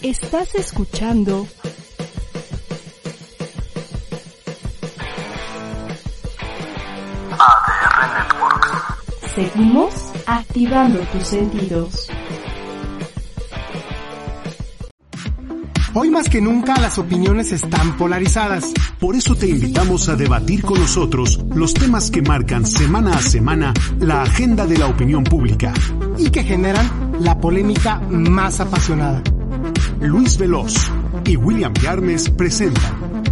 Estás escuchando ADR Networks. Seguimos activando tus sentidos. Hoy más que nunca las opiniones están polarizadas. Por eso te invitamos a debatir con nosotros los temas que marcan semana a semana la agenda de la opinión pública. y que generan la polémica más apasionada. Luis Veloz y William Yarmes presentan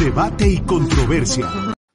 Debate y Controversia.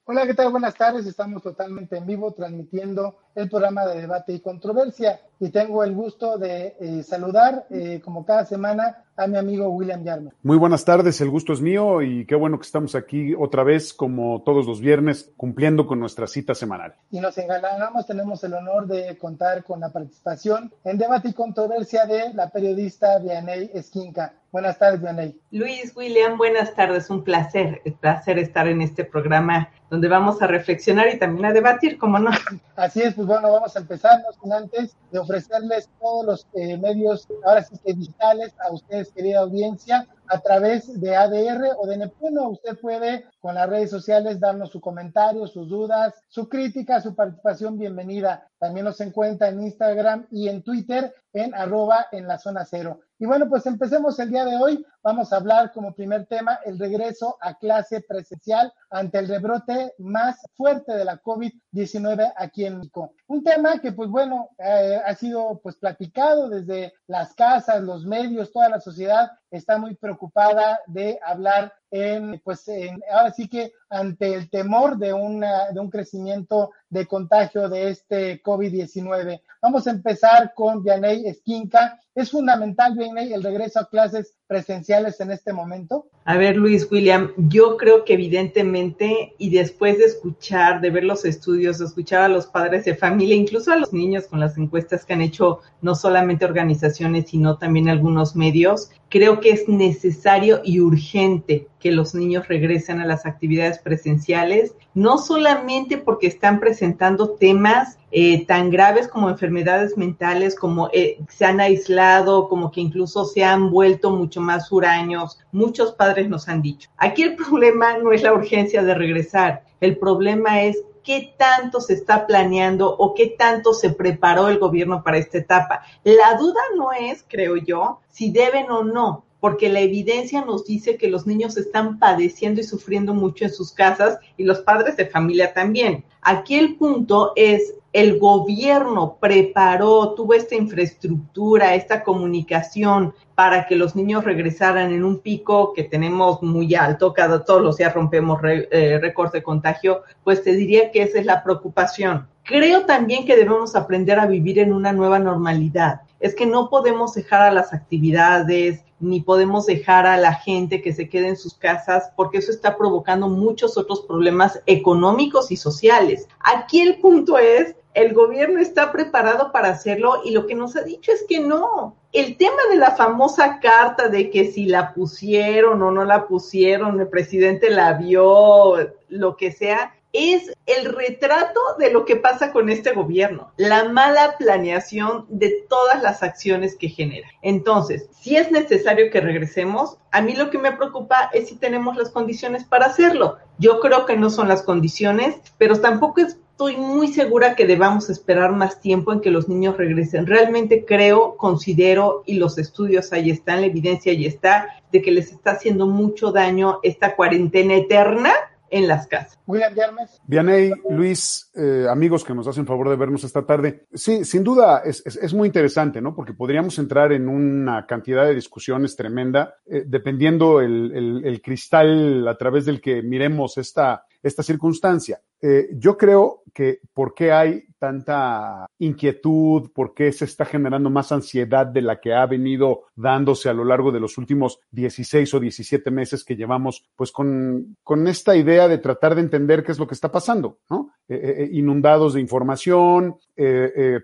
Hola, ¿qué tal? Buenas tardes. Estamos totalmente en vivo transmitiendo el programa de debate y controversia y tengo el gusto de eh, saludar, eh, como cada semana, a mi amigo William Yarme. Muy buenas tardes, el gusto es mío y qué bueno que estamos aquí otra vez, como todos los viernes, cumpliendo con nuestra cita semanal. Y nos engalanamos, tenemos el honor de contar con la participación en debate y controversia de la periodista Vianey Esquinca. Buenas tardes, Vianey. Luis, William, buenas tardes. Un placer, un placer estar en este programa donde vamos a reflexionar y también a debatir, como no. Así es, pues bueno, vamos a empezar, no sin antes de ofrecerles todos los eh, medios, ahora sí que digitales, a ustedes, querida audiencia, a través de ADR o de Neptuno. Usted puede con las redes sociales darnos su comentario, sus dudas, su crítica, su participación, bienvenida. También nos encuentra en Instagram y en Twitter en arroba en la zona cero. Y bueno, pues empecemos el día de hoy. Vamos a hablar como primer tema el regreso a clase presencial ante el rebrote más fuerte de la COVID-19 aquí en México. Un tema que pues bueno, eh, ha sido pues platicado desde las casas, los medios, toda la sociedad está muy preocupada de hablar en, pues, en, ahora sí que ante el temor de, una, de un crecimiento de contagio de este COVID-19. Vamos a empezar con Vianey Esquinca. ¿Es fundamental, Vianey, el regreso a clases presenciales en este momento? A ver, Luis William, yo creo que evidentemente, y después de escuchar, de ver los estudios, de escuchar a los padres de familia, incluso a los niños con las encuestas que han hecho no solamente organizaciones, sino también algunos medios, creo que es necesario y urgente que los niños regresen a las actividades presenciales, no solamente porque están presentando temas eh, tan graves como enfermedades mentales, como eh, se han aislado, como que incluso se han vuelto mucho más huraños. Muchos padres nos han dicho. Aquí el problema no es la urgencia de regresar, el problema es qué tanto se está planeando o qué tanto se preparó el gobierno para esta etapa. La duda no es, creo yo, si deben o no, porque la evidencia nos dice que los niños están padeciendo y sufriendo mucho en sus casas y los padres de familia también. Aquí el punto es, el gobierno preparó, tuvo esta infraestructura, esta comunicación para que los niños regresaran en un pico que tenemos muy alto, cada todos los días rompemos eh, récords de contagio, pues te diría que esa es la preocupación. Creo también que debemos aprender a vivir en una nueva normalidad. Es que no podemos dejar a las actividades, ni podemos dejar a la gente que se quede en sus casas, porque eso está provocando muchos otros problemas económicos y sociales. Aquí el punto es, el gobierno está preparado para hacerlo y lo que nos ha dicho es que no. El tema de la famosa carta de que si la pusieron o no la pusieron, el presidente la vio, lo que sea, es el retrato de lo que pasa con este gobierno, la mala planeación de todas las acciones que genera. Entonces, si es necesario que regresemos, a mí lo que me preocupa es si tenemos las condiciones para hacerlo. Yo creo que no son las condiciones, pero tampoco estoy muy segura que debamos esperar más tiempo en que los niños regresen. Realmente creo, considero, y los estudios ahí están, la evidencia ahí está, de que les está haciendo mucho daño esta cuarentena eterna en las casas. William Yarmes. Vianey, Luis, eh, amigos que nos hacen favor de vernos esta tarde. Sí, sin duda es, es, es, muy interesante, ¿no? Porque podríamos entrar en una cantidad de discusiones tremenda, eh, dependiendo el, el, el, cristal a través del que miremos esta, esta circunstancia. Eh, yo creo que, ¿por qué hay tanta inquietud? ¿Por qué se está generando más ansiedad de la que ha venido dándose a lo largo de los últimos 16 o 17 meses que llevamos, pues con, con esta idea de tratar de entender qué es lo que está pasando, ¿no? Eh, eh, eh inundados de información,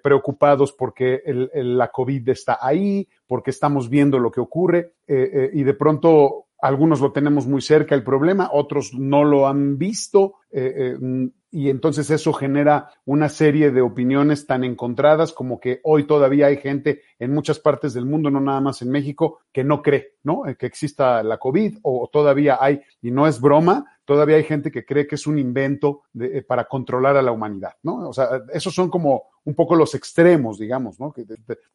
preocupados porque la COVID está ahí, porque estamos viendo lo que ocurre y de pronto algunos lo tenemos muy cerca el problema, otros no lo han visto y entonces eso genera una serie de opiniones tan encontradas como que hoy todavía hay gente en muchas partes del mundo, no nada más en México, que no cree, ¿no? Que exista la COVID o todavía hay, y no es broma, todavía hay gente que cree que es un invento eh, para controlar a la humanidad, ¿no? O sea, esos son como un poco los extremos, digamos, ¿no? Que,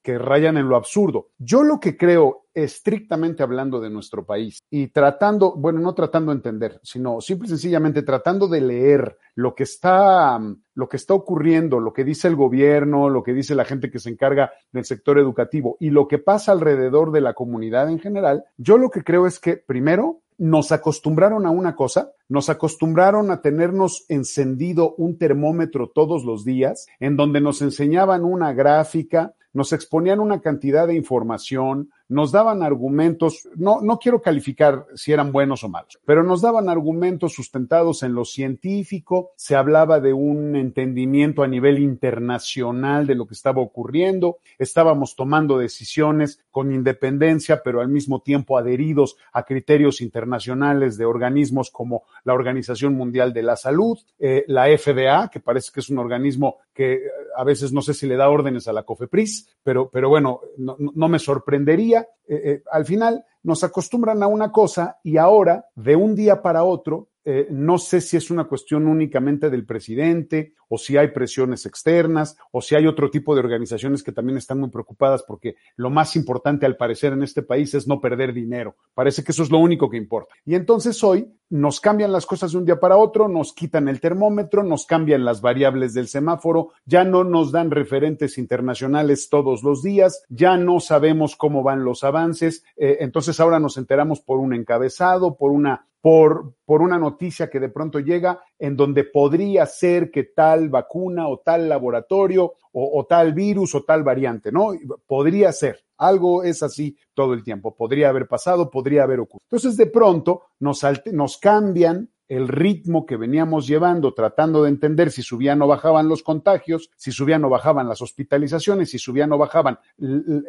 que, rayan en lo absurdo. Yo lo que creo, estrictamente hablando de nuestro país y tratando, bueno, no tratando de entender, sino simple y sencillamente tratando de leer lo que está, lo que está ocurriendo, lo que dice el gobierno, lo que dice la gente que se encarga del sector educativo y lo que pasa alrededor de la comunidad en general, yo lo que creo es que primero nos acostumbraron a una cosa, nos acostumbraron a tenernos encendido un termómetro todos los días, en donde nos enseñaban una gráfica, nos exponían una cantidad de información, nos daban argumentos, no, no quiero calificar si eran buenos o malos, pero nos daban argumentos sustentados en lo científico, se hablaba de un entendimiento a nivel internacional de lo que estaba ocurriendo, estábamos tomando decisiones con independencia, pero al mismo tiempo adheridos a criterios internacionales de organismos como la Organización Mundial de la Salud, eh, la FDA, que parece que es un organismo que eh, a veces no sé si le da órdenes a la COFEPRIS, pero, pero bueno, no, no me sorprendería. Eh, eh, al final nos acostumbran a una cosa y ahora, de un día para otro, eh, no sé si es una cuestión únicamente del presidente o si hay presiones externas o si hay otro tipo de organizaciones que también están muy preocupadas porque lo más importante al parecer en este país es no perder dinero. Parece que eso es lo único que importa. Y entonces hoy nos cambian las cosas de un día para otro, nos quitan el termómetro, nos cambian las variables del semáforo, ya no nos dan referentes internacionales todos los días, ya no sabemos cómo van los avances, eh, entonces ahora nos enteramos por un encabezado, por una por, por una noticia que de pronto llega en donde podría ser que tal vacuna o tal laboratorio o, tal virus o tal variante, ¿no? Podría ser. Algo es así todo el tiempo. Podría haber pasado, podría haber ocurrido. Entonces, de pronto nos, nos cambian el ritmo que veníamos llevando, tratando de entender si subían o bajaban los contagios, si subían o bajaban las hospitalizaciones, si subían o bajaban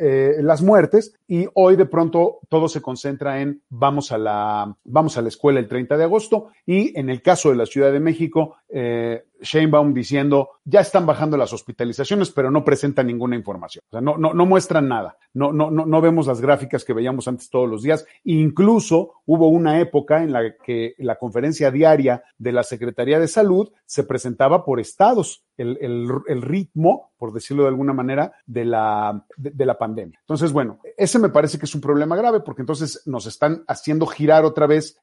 eh, las muertes, y hoy de pronto todo se concentra en vamos a la, vamos a la escuela el 30 de agosto, y en el caso de la Ciudad de México, eh, Sheinbaum diciendo, ya están bajando las hospitalizaciones, pero no presentan ninguna información. O sea, no, no, no muestran nada. No, no, no, vemos las gráficas que veíamos antes todos los días. Incluso hubo una época en la que la conferencia diaria de la Secretaría de Salud se presentaba por estados el, el, el ritmo, por decirlo de alguna manera, de la, de, la pandemia. Entonces, bueno, ese me parece que es un problema grave porque entonces nos están haciendo girar otra vez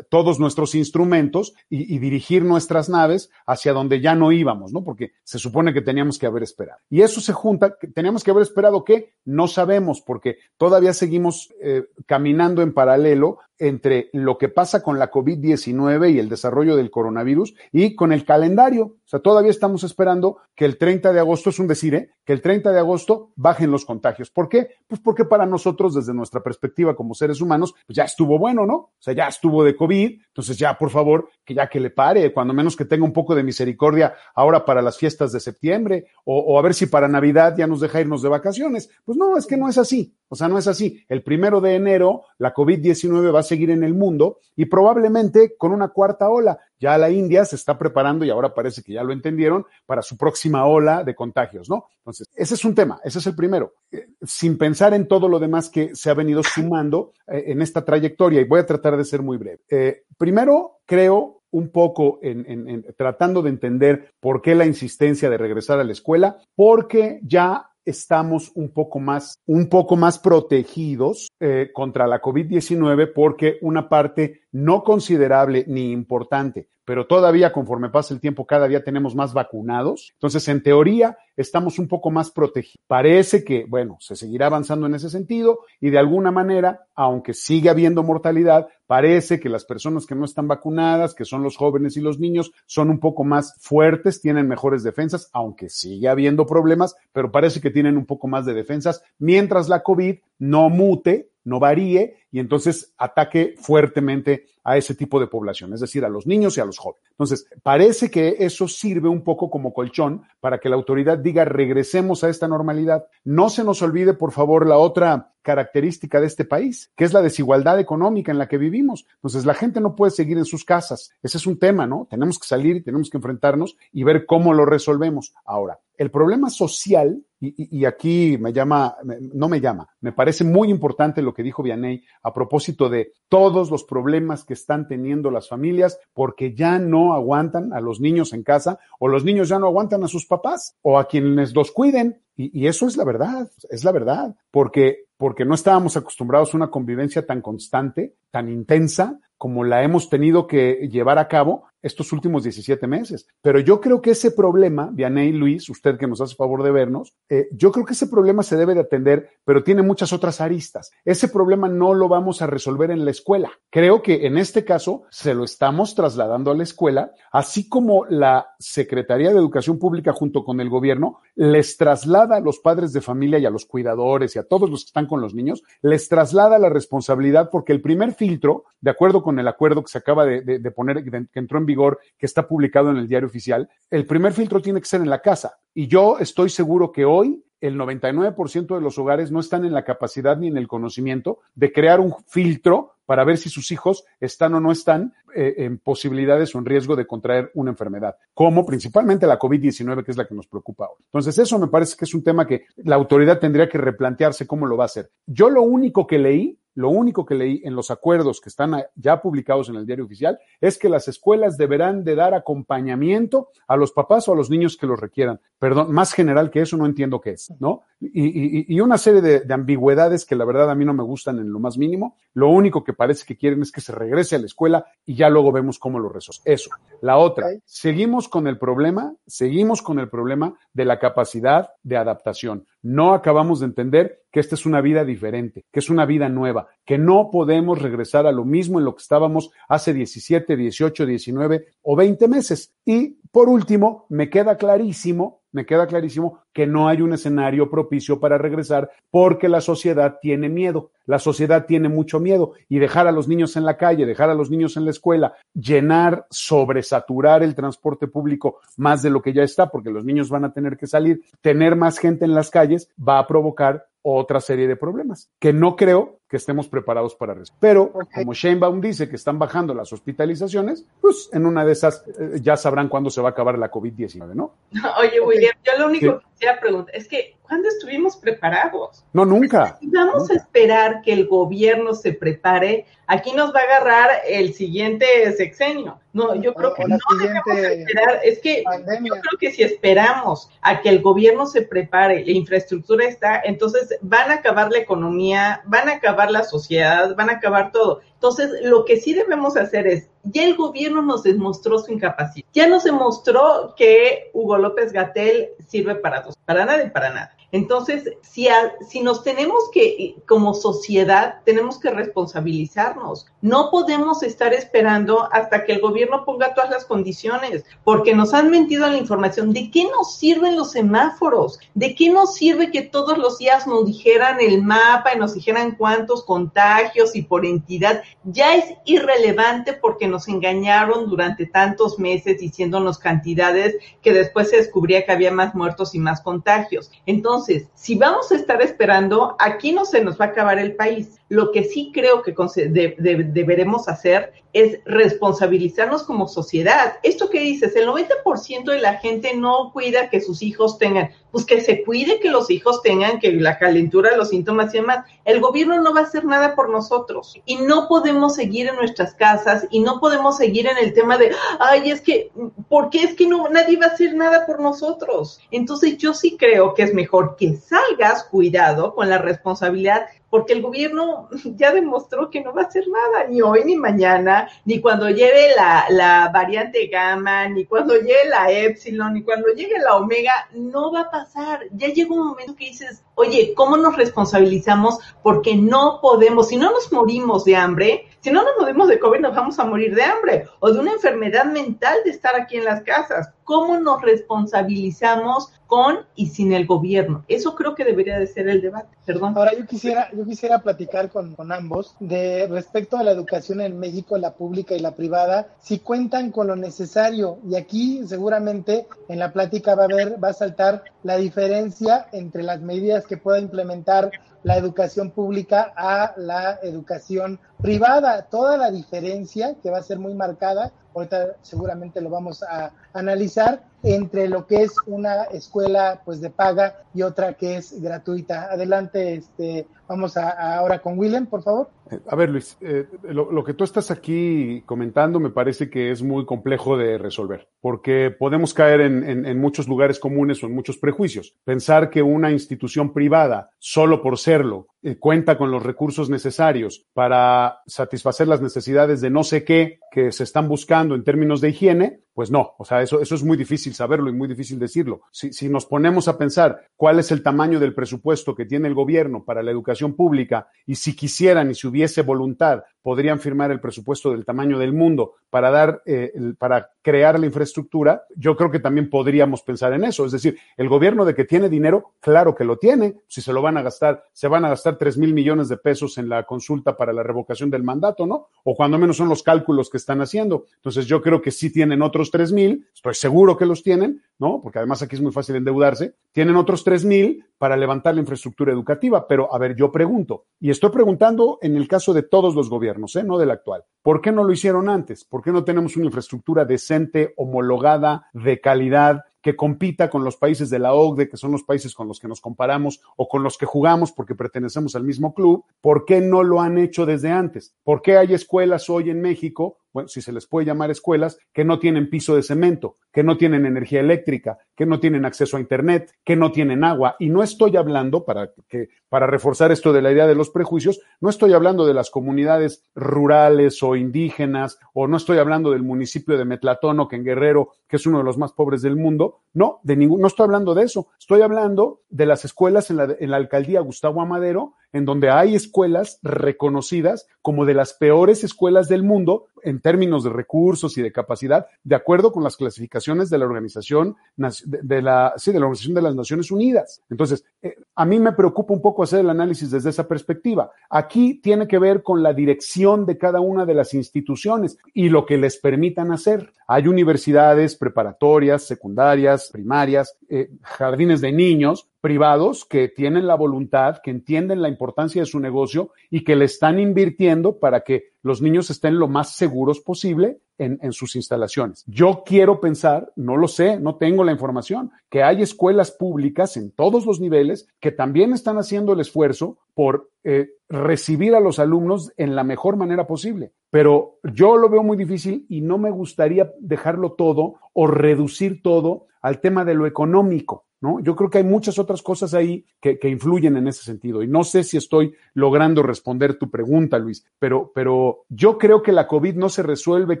todos nuestros instrumentos y, y, dirigir nuestras naves hacia donde ya no íbamos, ¿no? Porque se supone que teníamos que haber esperado. Y eso se junta, teníamos que haber esperado que no sabemos porque todavía seguimos eh, caminando en paralelo entre lo que pasa con la COVID-19 y el desarrollo del coronavirus y con el calendario. O sea, todavía estamos esperando que el 30 de agosto, es un decir, ¿eh? que el 30 de agosto bajen los contagios. ¿Por qué? Pues porque para nosotros, desde nuestra perspectiva como seres humanos, pues ya estuvo bueno, ¿no? O sea, ya estuvo de COVID, entonces ya, por favor, que ya que le pare, cuando menos que tenga un poco de misericordia ahora para las fiestas de septiembre, o, a ver si para Navidad ya nos deja irnos de vacaciones. Pues no, es que no es así. O sea, no es así. El primero de enero, la COVID-19 va a seguir en el mundo y probablemente con una cuarta ola. Ya la India se está preparando y ahora parece que ya lo entendieron para su próxima ola de contagios, ¿no? Entonces, ese es un tema, ese es el primero. Eh, sin pensar en todo lo demás que se ha venido sumando eh, en esta trayectoria y voy a tratar de ser muy breve. Eh, primero, creo un poco en, tratando de entender por qué la insistencia de regresar a la escuela, porque ya estamos un poco más, un poco más protegidos eh, contra la COVID-19 porque una parte no considerable ni importante, pero todavía conforme pasa el tiempo cada día tenemos más vacunados. Entonces, en teoría, estamos un poco más protegidos. Parece que, bueno, se seguirá avanzando en ese sentido y de alguna manera, aunque sigue habiendo mortalidad, Parece que las personas que no están vacunadas, que son los jóvenes y los niños, son un poco más fuertes, tienen mejores defensas, aunque sigue habiendo problemas, pero parece que tienen un poco más de defensas, mientras la COVID no mute, no varíe y entonces ataque fuertemente a ese tipo de población, es decir, a los niños y a los jóvenes. Entonces, parece que eso sirve un poco como colchón para que la autoridad diga regresemos a esta normalidad. No se nos olvide, por favor, la otra característica de este país, que es la desigualdad económica en la que vivimos. Entonces, la gente no puede seguir en sus casas. Ese es un tema, ¿no? Tenemos que salir y tenemos que enfrentarnos y ver cómo lo resolvemos. Ahora, el problema social, y, aquí me llama, no me llama, me parece muy importante lo que dijo Vianey a propósito de todos los problemas que están teniendo las familias porque ya no aguantan a los niños en casa o los niños ya no aguantan a sus papás o a quienes los cuiden. Y, y eso es la verdad, es la verdad, porque, porque no estábamos acostumbrados a una convivencia tan constante, tan intensa, como la hemos tenido que llevar a cabo estos últimos 17 meses. Pero yo creo que ese problema, Vianey Luis, usted que nos hace favor de vernos, eh, yo creo que ese problema se debe de atender, pero tiene muchas otras aristas. Ese problema no lo vamos a resolver en la escuela. Creo que en este caso se lo estamos trasladando a la escuela, así como la Secretaría de Educación Pública junto con el gobierno les traslada a los padres de familia y a los cuidadores y a todos los que están con los niños, les traslada la responsabilidad porque el primer filtro, de acuerdo con el acuerdo que se acaba de, de, de poner, que entró en vigor, que está publicado en el diario oficial, el primer filtro tiene que ser en la casa. Y yo estoy seguro que hoy el 99% de los hogares no están en la capacidad ni en el conocimiento de crear un filtro para ver si sus hijos están o no están eh, en posibilidades o en riesgo de contraer una enfermedad, como principalmente la COVID-19, que es la que nos preocupa hoy. Entonces, eso me parece que es un tema que la autoridad tendría que replantearse cómo lo va a hacer. Yo lo único que leí lo único que leí en los acuerdos que están ya publicados en el diario oficial es que las escuelas deberán de dar acompañamiento a los papás o a los niños que los requieran. Perdón, más general que eso no entiendo qué es, ¿no? Y, y, y una serie de, de, ambigüedades que la verdad a mí no me gustan en lo más mínimo. Lo único que parece que quieren es que se regrese a la escuela y ya luego vemos cómo lo resolvemos. Eso. La otra, okay. seguimos con el problema, seguimos con el problema de la capacidad de adaptación. No acabamos de entender que esta es una vida diferente, que es una vida nueva, que no podemos regresar a lo mismo en lo que estábamos hace 17, 18, 19 o 20 meses. Y por último, me queda clarísimo me queda clarísimo que no hay un escenario propicio para regresar porque la sociedad tiene miedo. La sociedad tiene mucho miedo y dejar a los niños en la calle, dejar a los niños en la escuela, llenar, sobresaturar el transporte público más de lo que ya está, porque los niños van a tener que salir, tener más gente en las calles, va a provocar otra serie de problemas que no creo que estemos preparados para resolver. Pero okay. como Sheinbaum dice que están bajando las hospitalizaciones, pues en una de esas eh, ya sabrán cuándo se va a acabar la COVID-19, ¿no? Oye, William, yo lo único sí. que quisiera preguntar es que ¿cuándo estuvimos preparados? No, nunca. Si vamos nunca. a esperar que el gobierno se prepare, aquí nos va a agarrar el siguiente sexenio. No, yo creo que no debemos esperar. Es que pandemia. yo creo que si esperamos a que el gobierno se prepare, la infraestructura está, entonces van a acabar la economía, van a acabar la sociedad, van a acabar todo. Entonces, lo que sí debemos hacer es, ya el gobierno nos demostró su incapacidad, ya nos demostró que Hugo López Gatel sirve para dos, para nada para nada. Entonces, si, a, si nos tenemos que, como sociedad, tenemos que responsabilizarnos. No podemos estar esperando hasta que el gobierno ponga todas las condiciones, porque nos han mentido la información. ¿De qué nos sirven los semáforos? ¿De qué nos sirve que todos los días nos dijeran el mapa y nos dijeran cuántos contagios y por entidad? Ya es irrelevante porque nos engañaron durante tantos meses diciéndonos cantidades que después se descubría que había más muertos y más contagios. Entonces, entonces, si vamos a estar esperando, aquí no se nos va a acabar el país. Lo que sí creo que de, de, deberemos hacer es responsabilizarnos como sociedad. Esto que dices, el 90% de la gente no cuida que sus hijos tengan, pues que se cuide que los hijos tengan, que la calentura, los síntomas y demás. El gobierno no va a hacer nada por nosotros y no podemos seguir en nuestras casas y no podemos seguir en el tema de, ay, es que, ¿por qué es que no, nadie va a hacer nada por nosotros? Entonces yo sí creo que es mejor que salgas cuidado con la responsabilidad porque el gobierno ya demostró que no va a hacer nada, ni hoy ni mañana, ni cuando llegue la, la, variante gamma, ni cuando llegue la epsilon, ni cuando llegue la omega, no va a pasar. Ya llega un momento que dices, oye, ¿cómo nos responsabilizamos? Porque no podemos, si no nos morimos de hambre, Si no nos movemos de COVID, nos vamos a morir de hambre o de una enfermedad mental de estar aquí en las casas. ¿Cómo nos responsabilizamos con y sin el gobierno? Eso creo que debería de ser el debate. Perdón. Ahora yo quisiera, yo quisiera platicar con, ambos de respecto a la educación en México, la pública y la privada, si cuentan con lo necesario. Y aquí seguramente en la plática va a haber, va a saltar la diferencia entre las medidas que pueda implementar la educación pública a la educación privada. Toda la diferencia que va a ser muy marcada, ahorita seguramente lo vamos a analizar, entre lo que es una escuela pues de paga y otra que es gratuita. Adelante, este, vamos a, ahora con Willem, por favor. Eh, a ver, Luis, eh, lo, que tú estás aquí comentando me parece que es muy complejo de resolver, porque podemos caer en, en, en, muchos lugares comunes o en muchos prejuicios. Pensar que una institución privada, solo por serlo, eh, cuenta con los recursos necesarios para satisfacer las necesidades de no sé qué que se están buscando en términos de higiene, pues no, o sea, eso, eso es muy difícil saberlo y muy difícil decirlo. Si, si nos ponemos a pensar cuál es el tamaño del presupuesto que tiene el gobierno para la educación pública y si quisieran y si hubiese voluntad, podrían firmar el presupuesto del tamaño del mundo para dar, eh, para crear la infraestructura, yo creo que también podríamos pensar en eso. Es decir, el gobierno de que tiene dinero, claro que lo tiene. Si se lo van a gastar, se van a gastar tres mil millones de pesos en la consulta para la revocación del mandato, ¿no? O cuando menos son los cálculos que están haciendo. Entonces yo creo que sí tienen otros tres mil, estoy seguro que los tienen, ¿no? Porque además aquí es muy fácil endeudarse. Tienen otros tres mil para levantar la infraestructura educativa. Pero, a ver, yo pregunto, y estoy preguntando en el caso de todos los gobiernos, ¿eh? no del actual. ¿Por qué no lo hicieron antes? ¿Por qué no tenemos una infraestructura decente, homologada, de calidad, que compita con los países de la OCDE, que son los países con los que nos comparamos o con los que jugamos porque pertenecemos al mismo club, ¿por qué no lo han hecho desde antes? ¿Por qué hay escuelas hoy en México, bueno, si se les puede llamar escuelas, que no tienen piso de cemento, que no tienen energía eléctrica, que no tienen acceso a Internet, que no tienen agua? Y no estoy hablando, para, que, para reforzar esto de la idea de los prejuicios, no estoy hablando de las comunidades rurales o indígenas, o no estoy hablando del municipio de Metlatono, que en Guerrero, que es uno de los más pobres del mundo, no, de ningún, no estoy hablando de eso. Estoy hablando de las escuelas en la, en la alcaldía Gustavo Amadero, en donde hay escuelas reconocidas como de las peores escuelas del mundo en términos de recursos y de capacidad, de acuerdo con las clasificaciones de la organización de, la, sí, de la Organización de las Naciones Unidas. Entonces, eh, a mí me preocupa un poco hacer el análisis desde esa perspectiva. Aquí tiene que ver con la dirección de cada una de las instituciones y lo que les permitan hacer. Hay universidades preparatorias, secundarias, primarias, eh, jardines de niños privados que tienen la voluntad, que entienden la importancia de su negocio y que le están invirtiendo para que los niños estén lo más seguros posible en, sus instalaciones. Yo quiero pensar, no lo sé, no tengo la información, que hay escuelas públicas en todos los niveles que también están haciendo el esfuerzo por eh, recibir a los alumnos en la mejor manera posible. Pero yo lo veo muy difícil y no me gustaría dejarlo todo o reducir todo al tema de lo económico. ¿No? Yo creo que hay muchas otras cosas ahí que, que, influyen en ese sentido. Y no sé si estoy logrando responder tu pregunta, Luis, pero, pero yo creo que la COVID no se resuelve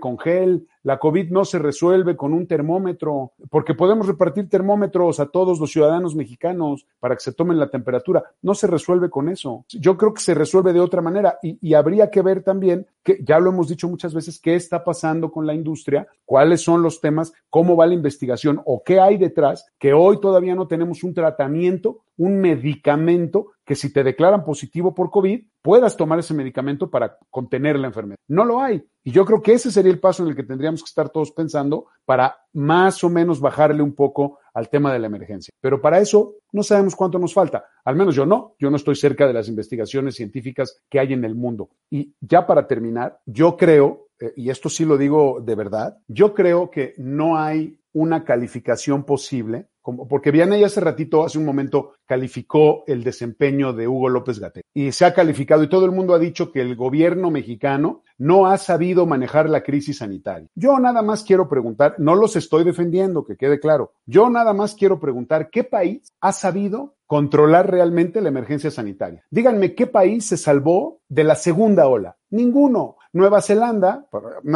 con gel, la COVID no se resuelve con un termómetro, porque podemos repartir termómetros a todos los ciudadanos mexicanos para que se tomen la temperatura. No se resuelve con eso. Yo creo que se resuelve de otra manera y, y habría que ver también, que ya lo hemos dicho muchas veces, qué está pasando con la industria, cuáles son los temas, cómo va la investigación o qué hay detrás, que hoy todavía no tenemos un tratamiento, un medicamento que si te declaran positivo por COVID, puedas tomar ese medicamento para contener la enfermedad. No lo hay. Y yo creo que ese sería el paso en el que tendríamos que estar todos pensando para más o menos bajarle un poco al tema de la emergencia. Pero para eso no sabemos cuánto nos falta. Al menos yo no. Yo no estoy cerca de las investigaciones científicas que hay en el mundo. Y ya para terminar, yo creo, eh, y esto sí lo digo de verdad, yo creo que no hay una calificación posible porque Vianey hace ratito, hace un momento, calificó el desempeño de Hugo López Gatel. Y se ha calificado y todo el mundo ha dicho que el gobierno mexicano no ha sabido manejar la crisis sanitaria. Yo nada más quiero preguntar, no los estoy defendiendo, que quede claro. Yo nada más quiero preguntar, ¿qué país ha sabido controlar realmente la emergencia sanitaria? Díganme, ¿qué país se salvó de la segunda ola? Ninguno. Nueva Zelanda,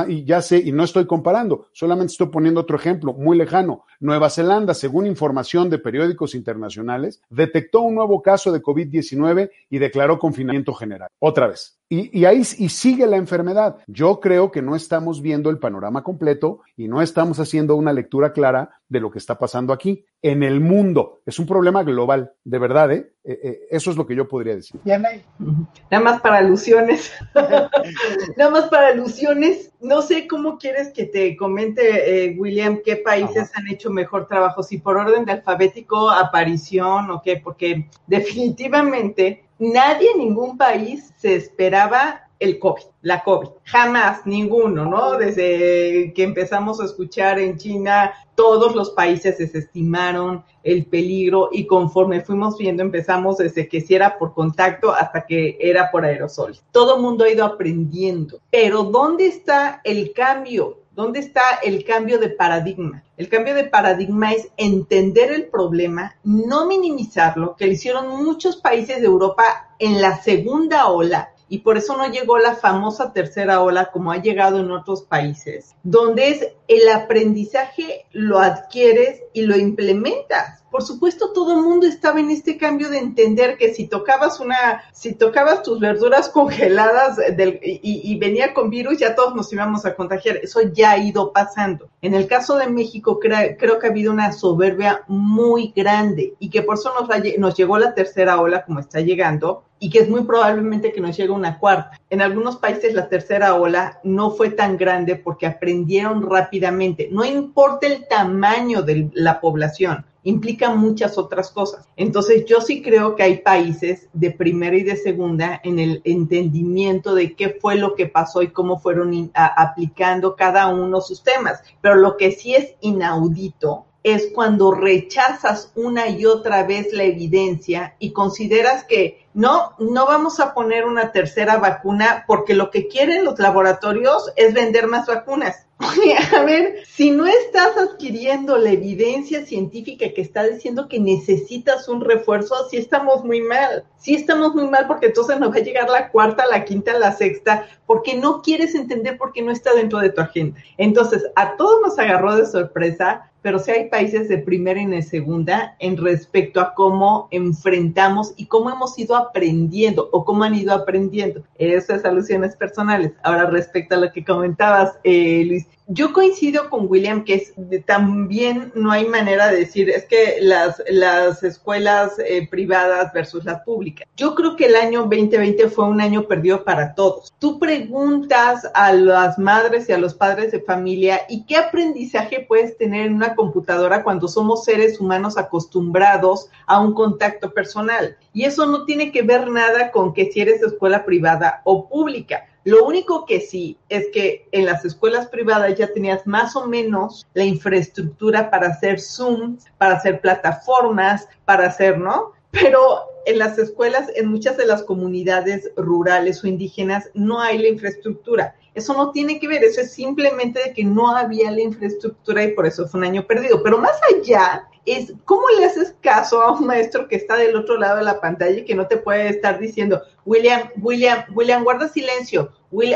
y ya sé, y no estoy comparando, solamente estoy poniendo otro ejemplo muy lejano. Nueva Zelanda, según información de periódicos internacionales, detectó un nuevo caso de COVID-19 y declaró confinamiento general. Otra vez, Y, y, ahí y sigue la enfermedad. Yo creo que no estamos viendo el panorama completo y no estamos haciendo una lectura clara de lo que está pasando aquí en el mundo. Es un problema global, de verdad, ¿eh? eh, eh eso es lo que yo podría decir. Nada más para alusiones. Nada más para alusiones. No sé cómo quieres que te comente, eh, William, qué países han hecho mejor trabajo, si por orden de alfabético, aparición o qué, porque definitivamente nadie en ningún país se esperaba el COVID, la COVID. Jamás, ninguno, ¿no? Desde que empezamos a escuchar en China, todos los países desestimaron el peligro y conforme fuimos viendo, empezamos desde que si era por contacto hasta que era por aerosol. Todo el mundo ha ido aprendiendo. Pero ¿dónde está el cambio? ¿Dónde está el cambio de paradigma? El cambio de paradigma es entender el problema, no minimizarlo, que lo hicieron muchos países de Europa en la segunda ola y por eso no llegó la famosa tercera ola como ha llegado en otros países, donde es el aprendizaje lo adquieres y lo implementas. Por supuesto, todo el mundo estaba en este cambio de entender que si tocabas una, si tocabas tus verduras congeladas del, y, venía con virus, ya todos nos íbamos a contagiar. Eso ya ha ido pasando. En el caso de México, creo, que ha habido una soberbia muy grande y que por eso nos, nos llegó la tercera ola como está llegando y que es muy probablemente que nos llegue una cuarta. En algunos países la tercera ola no fue tan grande porque aprendieron rápidamente. No importa el tamaño de la población, implica muchas otras cosas. Entonces yo sí creo que hay países de primera y de segunda en el entendimiento de qué fue lo que pasó y cómo fueron aplicando cada uno sus temas. Pero lo que sí es inaudito es cuando rechazas una y otra vez la evidencia y consideras que no, no vamos a poner una tercera vacuna porque lo que quieren los laboratorios es vender más vacunas. a ver, si no estás adquiriendo la evidencia científica que está diciendo que necesitas un refuerzo, sí estamos muy mal. Sí estamos muy mal porque entonces nos va a llegar la cuarta, la quinta, la sexta, porque no quieres entender por qué no está dentro de tu agenda. Entonces, a todos nos agarró de sorpresa pero sí hay países de primera y de segunda en respecto a cómo enfrentamos y cómo hemos ido aprendiendo o cómo han ido aprendiendo. Eso es alusiones personales. Ahora, respecto a lo que comentabas, eh, Luis, yo coincido con William que es, también no hay manera de decir es que las, las escuelas eh, privadas versus las públicas. Yo creo que el año 2020 fue un año perdido para todos. Tú preguntas a las madres y a los padres de familia y qué aprendizaje puedes tener en una computadora cuando somos seres humanos acostumbrados a un contacto personal. Y eso no tiene que ver nada con que si eres escuela privada o pública lo único que sí es que en las escuelas privadas ya tenías más o menos la infraestructura para hacer Zoom, para hacer plataformas, para hacer, ¿no? Pero en las escuelas, en muchas de las comunidades rurales o indígenas, no hay la infraestructura. Eso no tiene que ver, eso es simplemente de que no había la infraestructura y por eso fue un año perdido. Pero más allá es cómo le haces caso a un maestro que está del otro lado de la pantalla y que no te puede estar diciendo, William, William, William, guarda silencio,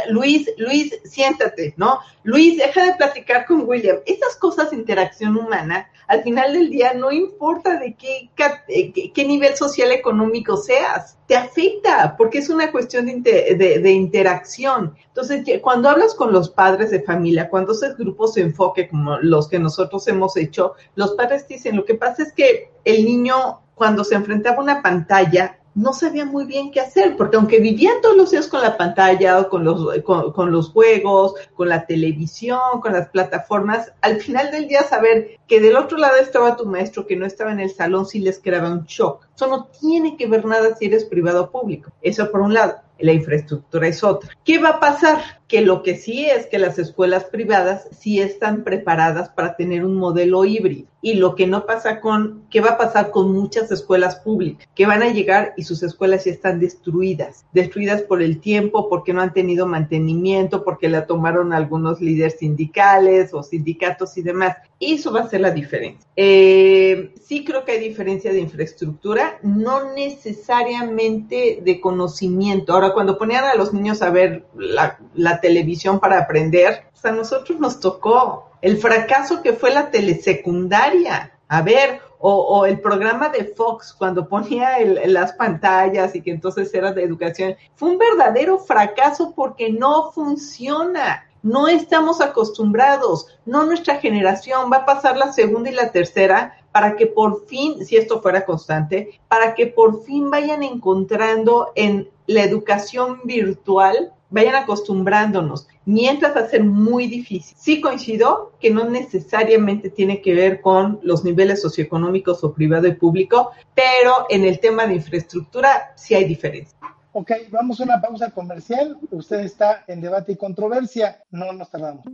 Luis, Luis, siéntate, ¿no? Luis, deja de platicar con William. Esas cosas interacción humana, al final del día, no importa de qué, eh, qué, nivel social económico seas, te afecta, porque es una cuestión de, de, interacción. Entonces, cuando hablas con los padres de familia, cuando haces grupos de enfoque como los que nosotros hemos hecho, los padres dicen, lo que pasa es que el niño, cuando se enfrentaba a una pantalla, no sabía muy bien qué hacer, porque aunque vivían todos los días con la pantalla o con los, con, los juegos, con la televisión, con las plataformas, al final del día saber que del otro lado estaba tu maestro que no estaba en el salón sí les creaba un shock. Eso no tiene que ver nada si eres privado o público. Eso por un lado la infraestructura es otra. ¿Qué va a pasar? Que lo que sí es que las escuelas privadas sí están preparadas para tener un modelo híbrido. Y lo que no pasa con, ¿qué va a pasar con muchas escuelas públicas? Que van a llegar y sus escuelas ya están destruidas. Destruidas por el tiempo, porque no han tenido mantenimiento, porque la tomaron algunos líderes sindicales o sindicatos y demás. Eso va a ser la diferencia. Eh, sí creo que hay diferencia de infraestructura, no necesariamente de conocimiento. Ahora, cuando ponían a los niños a ver la, televisión para aprender, a nosotros nos tocó el fracaso que fue la telesecundaria. A ver, o, el programa de Fox cuando ponía las pantallas y que entonces era de educación, fue un verdadero fracaso porque no funciona. No estamos acostumbrados, no nuestra generación, va a pasar la segunda y la tercera para que por fin, si esto fuera constante, para que por fin vayan encontrando en la educación virtual, vayan acostumbrándonos, mientras va a ser muy difícil. Sí coincido que no necesariamente tiene que ver con los niveles socioeconómicos o privado y público, pero en el tema de infraestructura sí hay diferencia. Ok, vamos a una pausa comercial. Usted está en debate y controversia. No nos tardamos.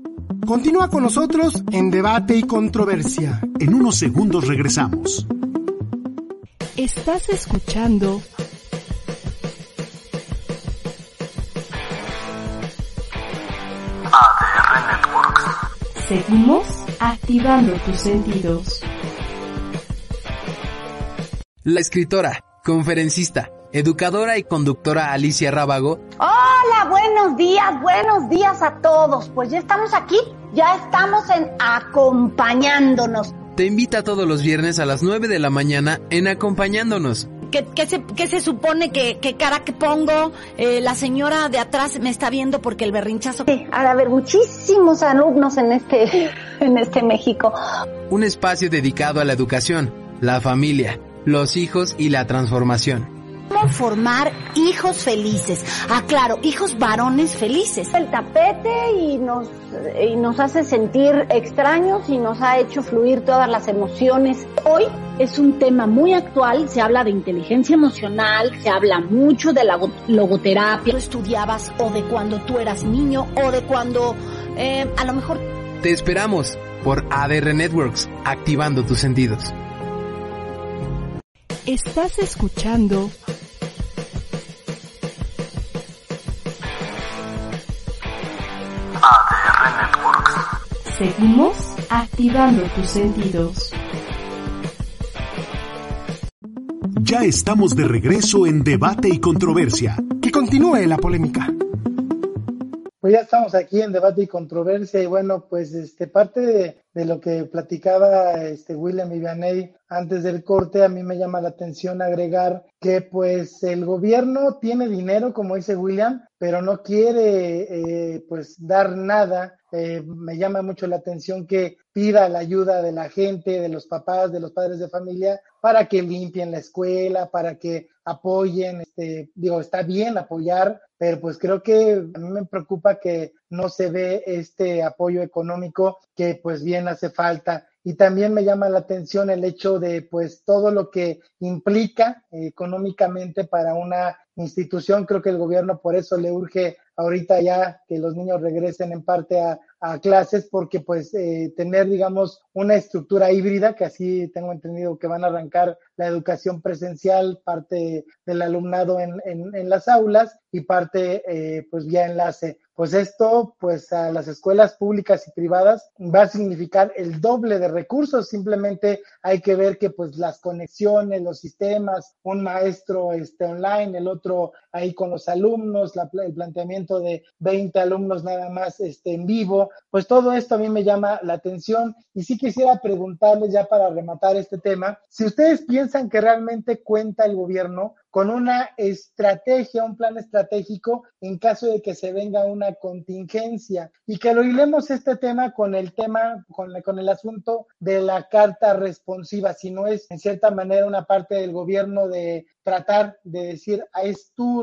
Continúa con nosotros en debate y controversia. En unos segundos regresamos. Estás escuchando ADR Networks. Seguimos activando tus sentidos. La escritora, conferencista, educadora y conductora Alicia Rábago. Hola, buenos días, buenos días a todos. Pues ya estamos aquí, ya estamos en acompañándonos. Te invita todos los viernes a las 9 de la mañana en acompañándonos. ¿Qué, se, se, supone que, cara que pongo? Eh, la señora de atrás me está viendo porque el berrinchazo. Sí, ha de haber muchísimos alumnos en este, en este México. Un espacio dedicado a la educación, la familia, los hijos y la transformación cómo formar hijos felices. Ah, claro, hijos varones felices. El tapete y nos, y nos hace sentir extraños y nos ha hecho fluir todas las emociones. Hoy es un tema muy actual, se habla de inteligencia emocional, se habla mucho de la logoterapia. Tú estudiabas o de cuando tú eras niño o de cuando eh, a lo mejor... Te esperamos por ADR Networks, activando tus sentidos. Estás escuchando Seguimos activando tus sentidos. Ya estamos de regreso en debate y controversia. Que continúe la polémica. Pues ya estamos aquí en debate y controversia y bueno, pues este parte de, lo que platicaba este William Vivianey antes del corte, a mí me llama la atención agregar que pues el gobierno tiene dinero, como dice William, pero no quiere eh, pues dar nada. Eh, me llama mucho la atención que pida la ayuda de la gente, de los papás, de los padres de familia, para que limpien la escuela, para que apoyen, este, digo, está bien apoyar, pero pues creo que a mí me preocupa que no se ve este apoyo económico que pues bien hace falta. Y también me llama la atención el hecho de pues todo lo que implica económicamente para una institución. Creo que el gobierno por eso le urge ahorita ya que los niños regresen en parte a, clases porque pues eh, tener digamos una estructura híbrida que así tengo entendido que van a arrancar la educación presencial, parte del alumnado en, en, las aulas y parte eh, pues vía enlace pues esto, pues a las escuelas públicas y privadas va a significar el doble de recursos. Simplemente hay que ver que pues las conexiones, los sistemas, un maestro este, online, el otro ahí con los alumnos, el planteamiento de 20 alumnos nada más este, en vivo, pues todo esto a mí me llama la atención y sí quisiera preguntarles ya para rematar este tema, si ustedes piensan que realmente cuenta el gobierno con una estrategia, un plan estratégico en caso de que se venga una contingencia y que lo hilemos este tema con el tema, con, con el asunto de la carta responsiva, si no es en cierta manera una parte del gobierno de tratar de decir, ah, es tu,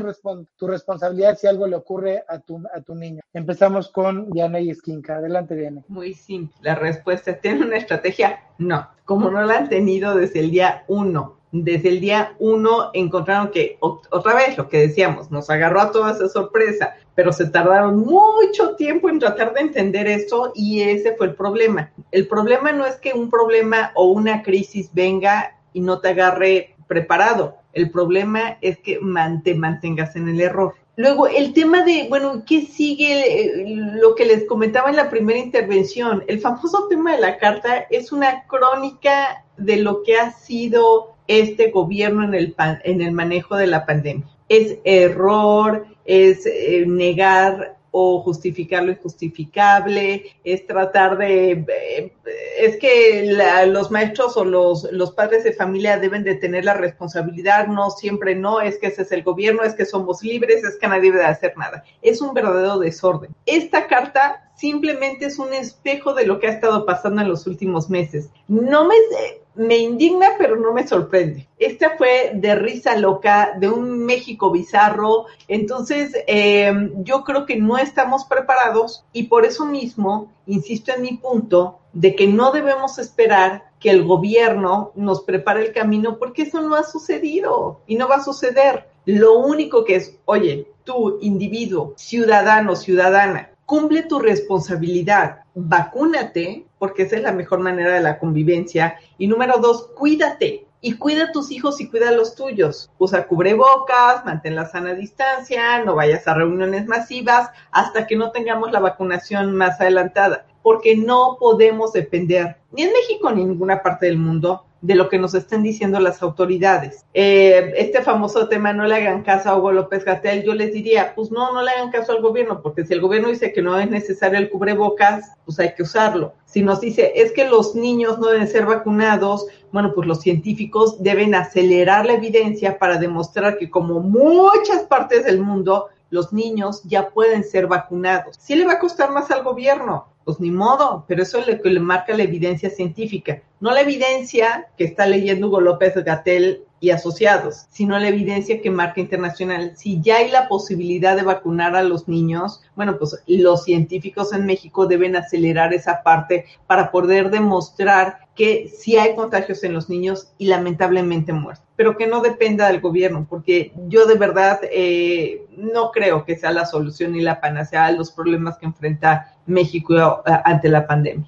tu responsabilidad si algo le ocurre a tu, a tu niño. Empezamos con Yaney Esquinca. Adelante, Diana. Muy simple. La respuesta, ¿tiene una estrategia? No. Como no la han tenido desde el día uno desde el día uno encontraron que, otra vez lo que decíamos, nos agarró a toda esa sorpresa, pero se tardaron mucho tiempo en tratar de entender esto y ese fue el problema. El problema no es que un problema o una crisis venga y no te agarre preparado. El problema es que te mantengas en el error. Luego, el tema de, bueno, ¿qué sigue? Eh, lo que les comentaba en la primera intervención, el famoso tema de la carta es una crónica de lo que ha sido este gobierno en el, en el manejo de la pandemia. Es error, es eh, negar o justificar lo injustificable, es tratar de, eh, es que los maestros o los, los padres de familia deben de tener la responsabilidad, no siempre no, es que ese es el gobierno, es que somos libres, es que nadie debe hacer nada. Es un verdadero desorden. Esta carta simplemente es un espejo de lo que ha estado pasando en los últimos meses. No me, me indigna, pero no me sorprende. Esta fue de risa loca, de un México bizarro. Entonces, eh, yo creo que no estamos preparados y por eso mismo insisto en mi punto de que no debemos esperar que el gobierno nos prepare el camino porque eso no ha sucedido y no va a suceder. Lo único que es, oye, tú, individuo, ciudadano, ciudadana, cumple tu responsabilidad, vacúnate, porque esa es la mejor manera de la convivencia. Y número dos, cuídate. Y cuida a tus hijos y cuida a los tuyos. Usa cubrebocas, mantén la sana distancia, no vayas a reuniones masivas hasta que no tengamos la vacunación más adelantada, porque no podemos depender, ni en México ni en ninguna parte del mundo, de lo que nos estén diciendo las autoridades. Eh, este famoso tema, no le hagan caso a Hugo López Gatel, yo les diría, pues no, no le hagan caso al gobierno, porque si el gobierno dice que no es necesario el cubrebocas, pues hay que usarlo. Si nos dice, es que los niños no deben ser vacunados, bueno, pues los científicos deben acelerar la evidencia para demostrar que como muchas partes del mundo, los niños ya pueden ser vacunados. ¿Sí le va a costar más al gobierno? Pues ni modo, pero eso es lo que le marca la evidencia científica, no la evidencia que está leyendo Hugo López Gatel y asociados, sino la evidencia que marca internacional. Si ya hay la posibilidad de vacunar a los niños, bueno, pues los científicos en México deben acelerar esa parte para poder demostrar que sí hay contagios en los niños y lamentablemente muertos, pero que no dependa del gobierno, porque yo de verdad eh, no creo que sea la solución ni la panacea a los problemas que enfrenta México eh, ante la pandemia.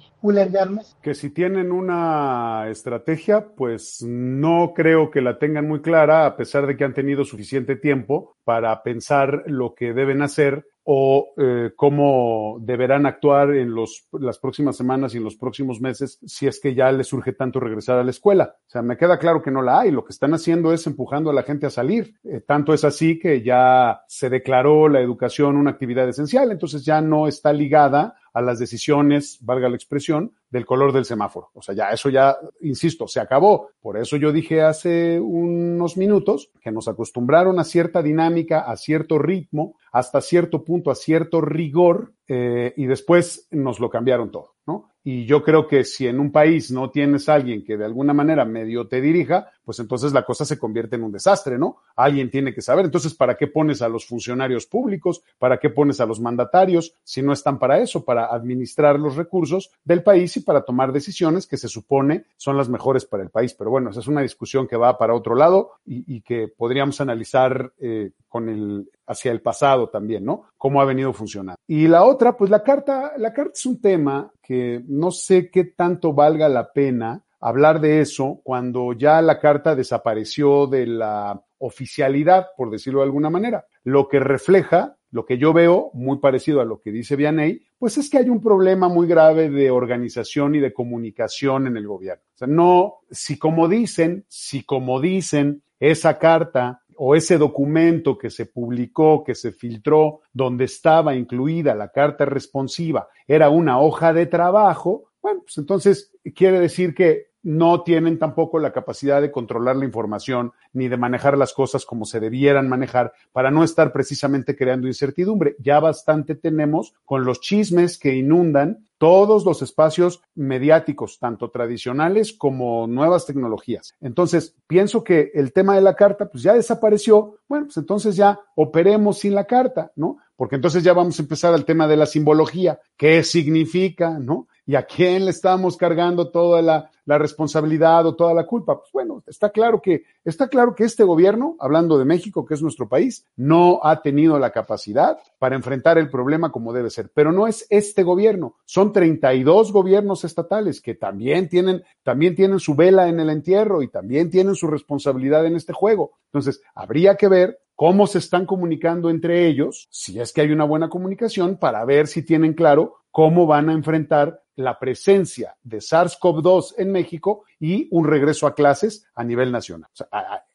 Que si tienen una estrategia, pues no creo que la tengan muy clara, a pesar de que han tenido suficiente tiempo para pensar lo que deben hacer o eh, cómo deberán actuar en los, las próximas semanas y en los próximos meses si es que ya les surge tanto regresar a la escuela. O sea, me queda claro que no la hay. Lo que están haciendo es empujando a la gente a salir. Eh, tanto es así que ya se declaró la educación una actividad esencial, entonces ya no está ligada a las decisiones, valga la expresión, del color del semáforo. O sea, ya eso ya, insisto, se acabó. Por eso yo dije hace unos minutos que nos acostumbraron a cierta dinámica, a cierto ritmo, hasta cierto punto, a cierto rigor, eh, y después nos lo cambiaron todo, ¿no? Y yo creo que si en un país no tienes a alguien que de alguna manera medio te dirija, pues entonces la cosa se convierte en un desastre, ¿no? Alguien tiene que saber. Entonces, ¿para qué pones a los funcionarios públicos? ¿Para qué pones a los mandatarios si no están para eso, para administrar los recursos del país y para tomar decisiones que se supone son las mejores para el país? Pero bueno, esa es una discusión que va para otro lado y, que podríamos analizar eh, con el hacia el pasado también, ¿no? Cómo ha venido funcionando. Y la otra, pues la carta, la carta es un tema que no sé qué tanto valga la pena hablar de eso cuando ya la carta desapareció de la oficialidad, por decirlo de alguna manera. Lo que refleja, lo que yo veo, muy parecido a lo que dice Vianey, pues es que hay un problema muy grave de organización y de comunicación en el gobierno. O sea, no, si como dicen, si como dicen, esa carta o ese documento que se publicó, que se filtró, donde estaba incluida la carta responsiva, era una hoja de trabajo, bueno, pues entonces quiere decir que no tienen tampoco la capacidad de controlar la información ni de manejar las cosas como se debieran manejar para no estar precisamente creando incertidumbre. Ya bastante tenemos con los chismes que inundan todos los espacios mediáticos, tanto tradicionales como nuevas tecnologías. Entonces, pienso que el tema de la carta, pues ya desapareció. Bueno, pues entonces ya operemos sin la carta, ¿no? Porque entonces ya vamos a empezar al tema de la simbología. ¿Qué significa, no? ¿Y a quién le estamos cargando toda la, responsabilidad o toda la culpa? Pues bueno, está claro que, está claro que este gobierno, hablando de México, que es nuestro país, no ha tenido la capacidad para enfrentar el problema como debe ser. Pero no es este gobierno, son 32 gobiernos estatales que también tienen, también tienen su vela en el entierro y también tienen su responsabilidad en este juego. Entonces, habría que ver cómo se están comunicando entre ellos, si es que hay una buena comunicación, para ver si tienen claro cómo van a enfrentar la presencia de SARS-CoV-2 en México y un regreso a clases a nivel nacional.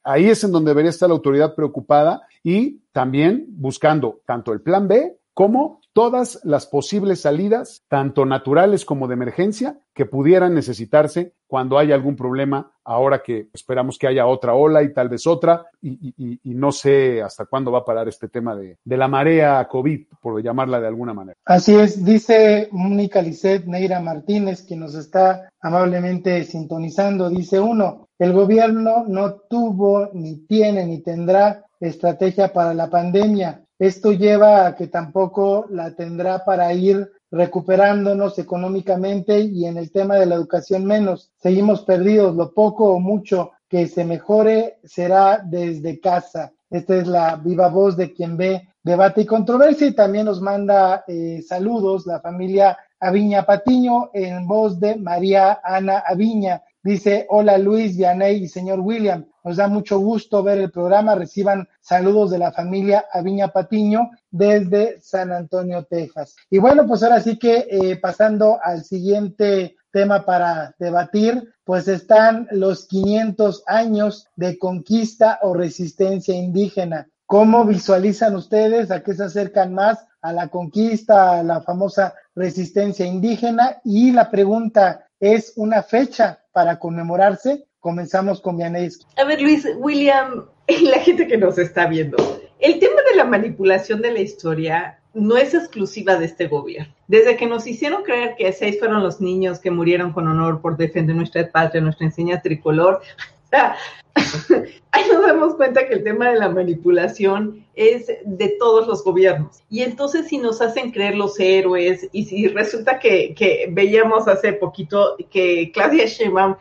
Ahí es en donde debería estar la autoridad preocupada y también buscando tanto el plan B como todas las posibles salidas, tanto naturales como de emergencia, que pudieran necesitarse cuando haya algún problema, ahora que esperamos que haya otra ola y tal vez otra, y, no sé hasta cuándo va a parar este tema de, de, la marea COVID, por llamarla de alguna manera. Así es, dice Mónica Lisset Neira Martínez, que nos está amablemente sintonizando, dice uno, el gobierno no tuvo, ni tiene, ni tendrá estrategia para la pandemia esto lleva a que tampoco la tendrá para ir recuperándonos económicamente y en el tema de la educación menos. Seguimos perdidos, lo poco o mucho que se mejore será desde casa. Esta es la viva voz de quien ve debate y controversia y también nos manda eh, saludos la familia Aviña Patiño en voz de María Ana Aviña. Dice, hola Luis, Vianey y señor William. Nos da mucho gusto ver el programa. Reciban saludos de la familia Aviña Patiño desde San Antonio, Texas. Y bueno, pues ahora sí que eh, pasando al siguiente tema para debatir, pues están los 500 años de conquista o resistencia indígena. ¿Cómo visualizan ustedes? ¿A qué se acercan más? ¿A la conquista, a la famosa resistencia indígena? Y la pregunta es una fecha para conmemorarse. Comenzamos con Vianey. A ver, Luis, William, la gente que nos está viendo, el tema de la manipulación de la historia no es exclusiva de este gobierno. Desde que nos hicieron creer que seis fueron los niños que murieron con honor por defender nuestra patria, nuestra enseña tricolor, ahí nos damos cuenta que el tema de la manipulación es de todos los gobiernos. Y entonces si nos hacen creer los héroes y si resulta que, que veíamos hace poquito que Claudia Sheinbaum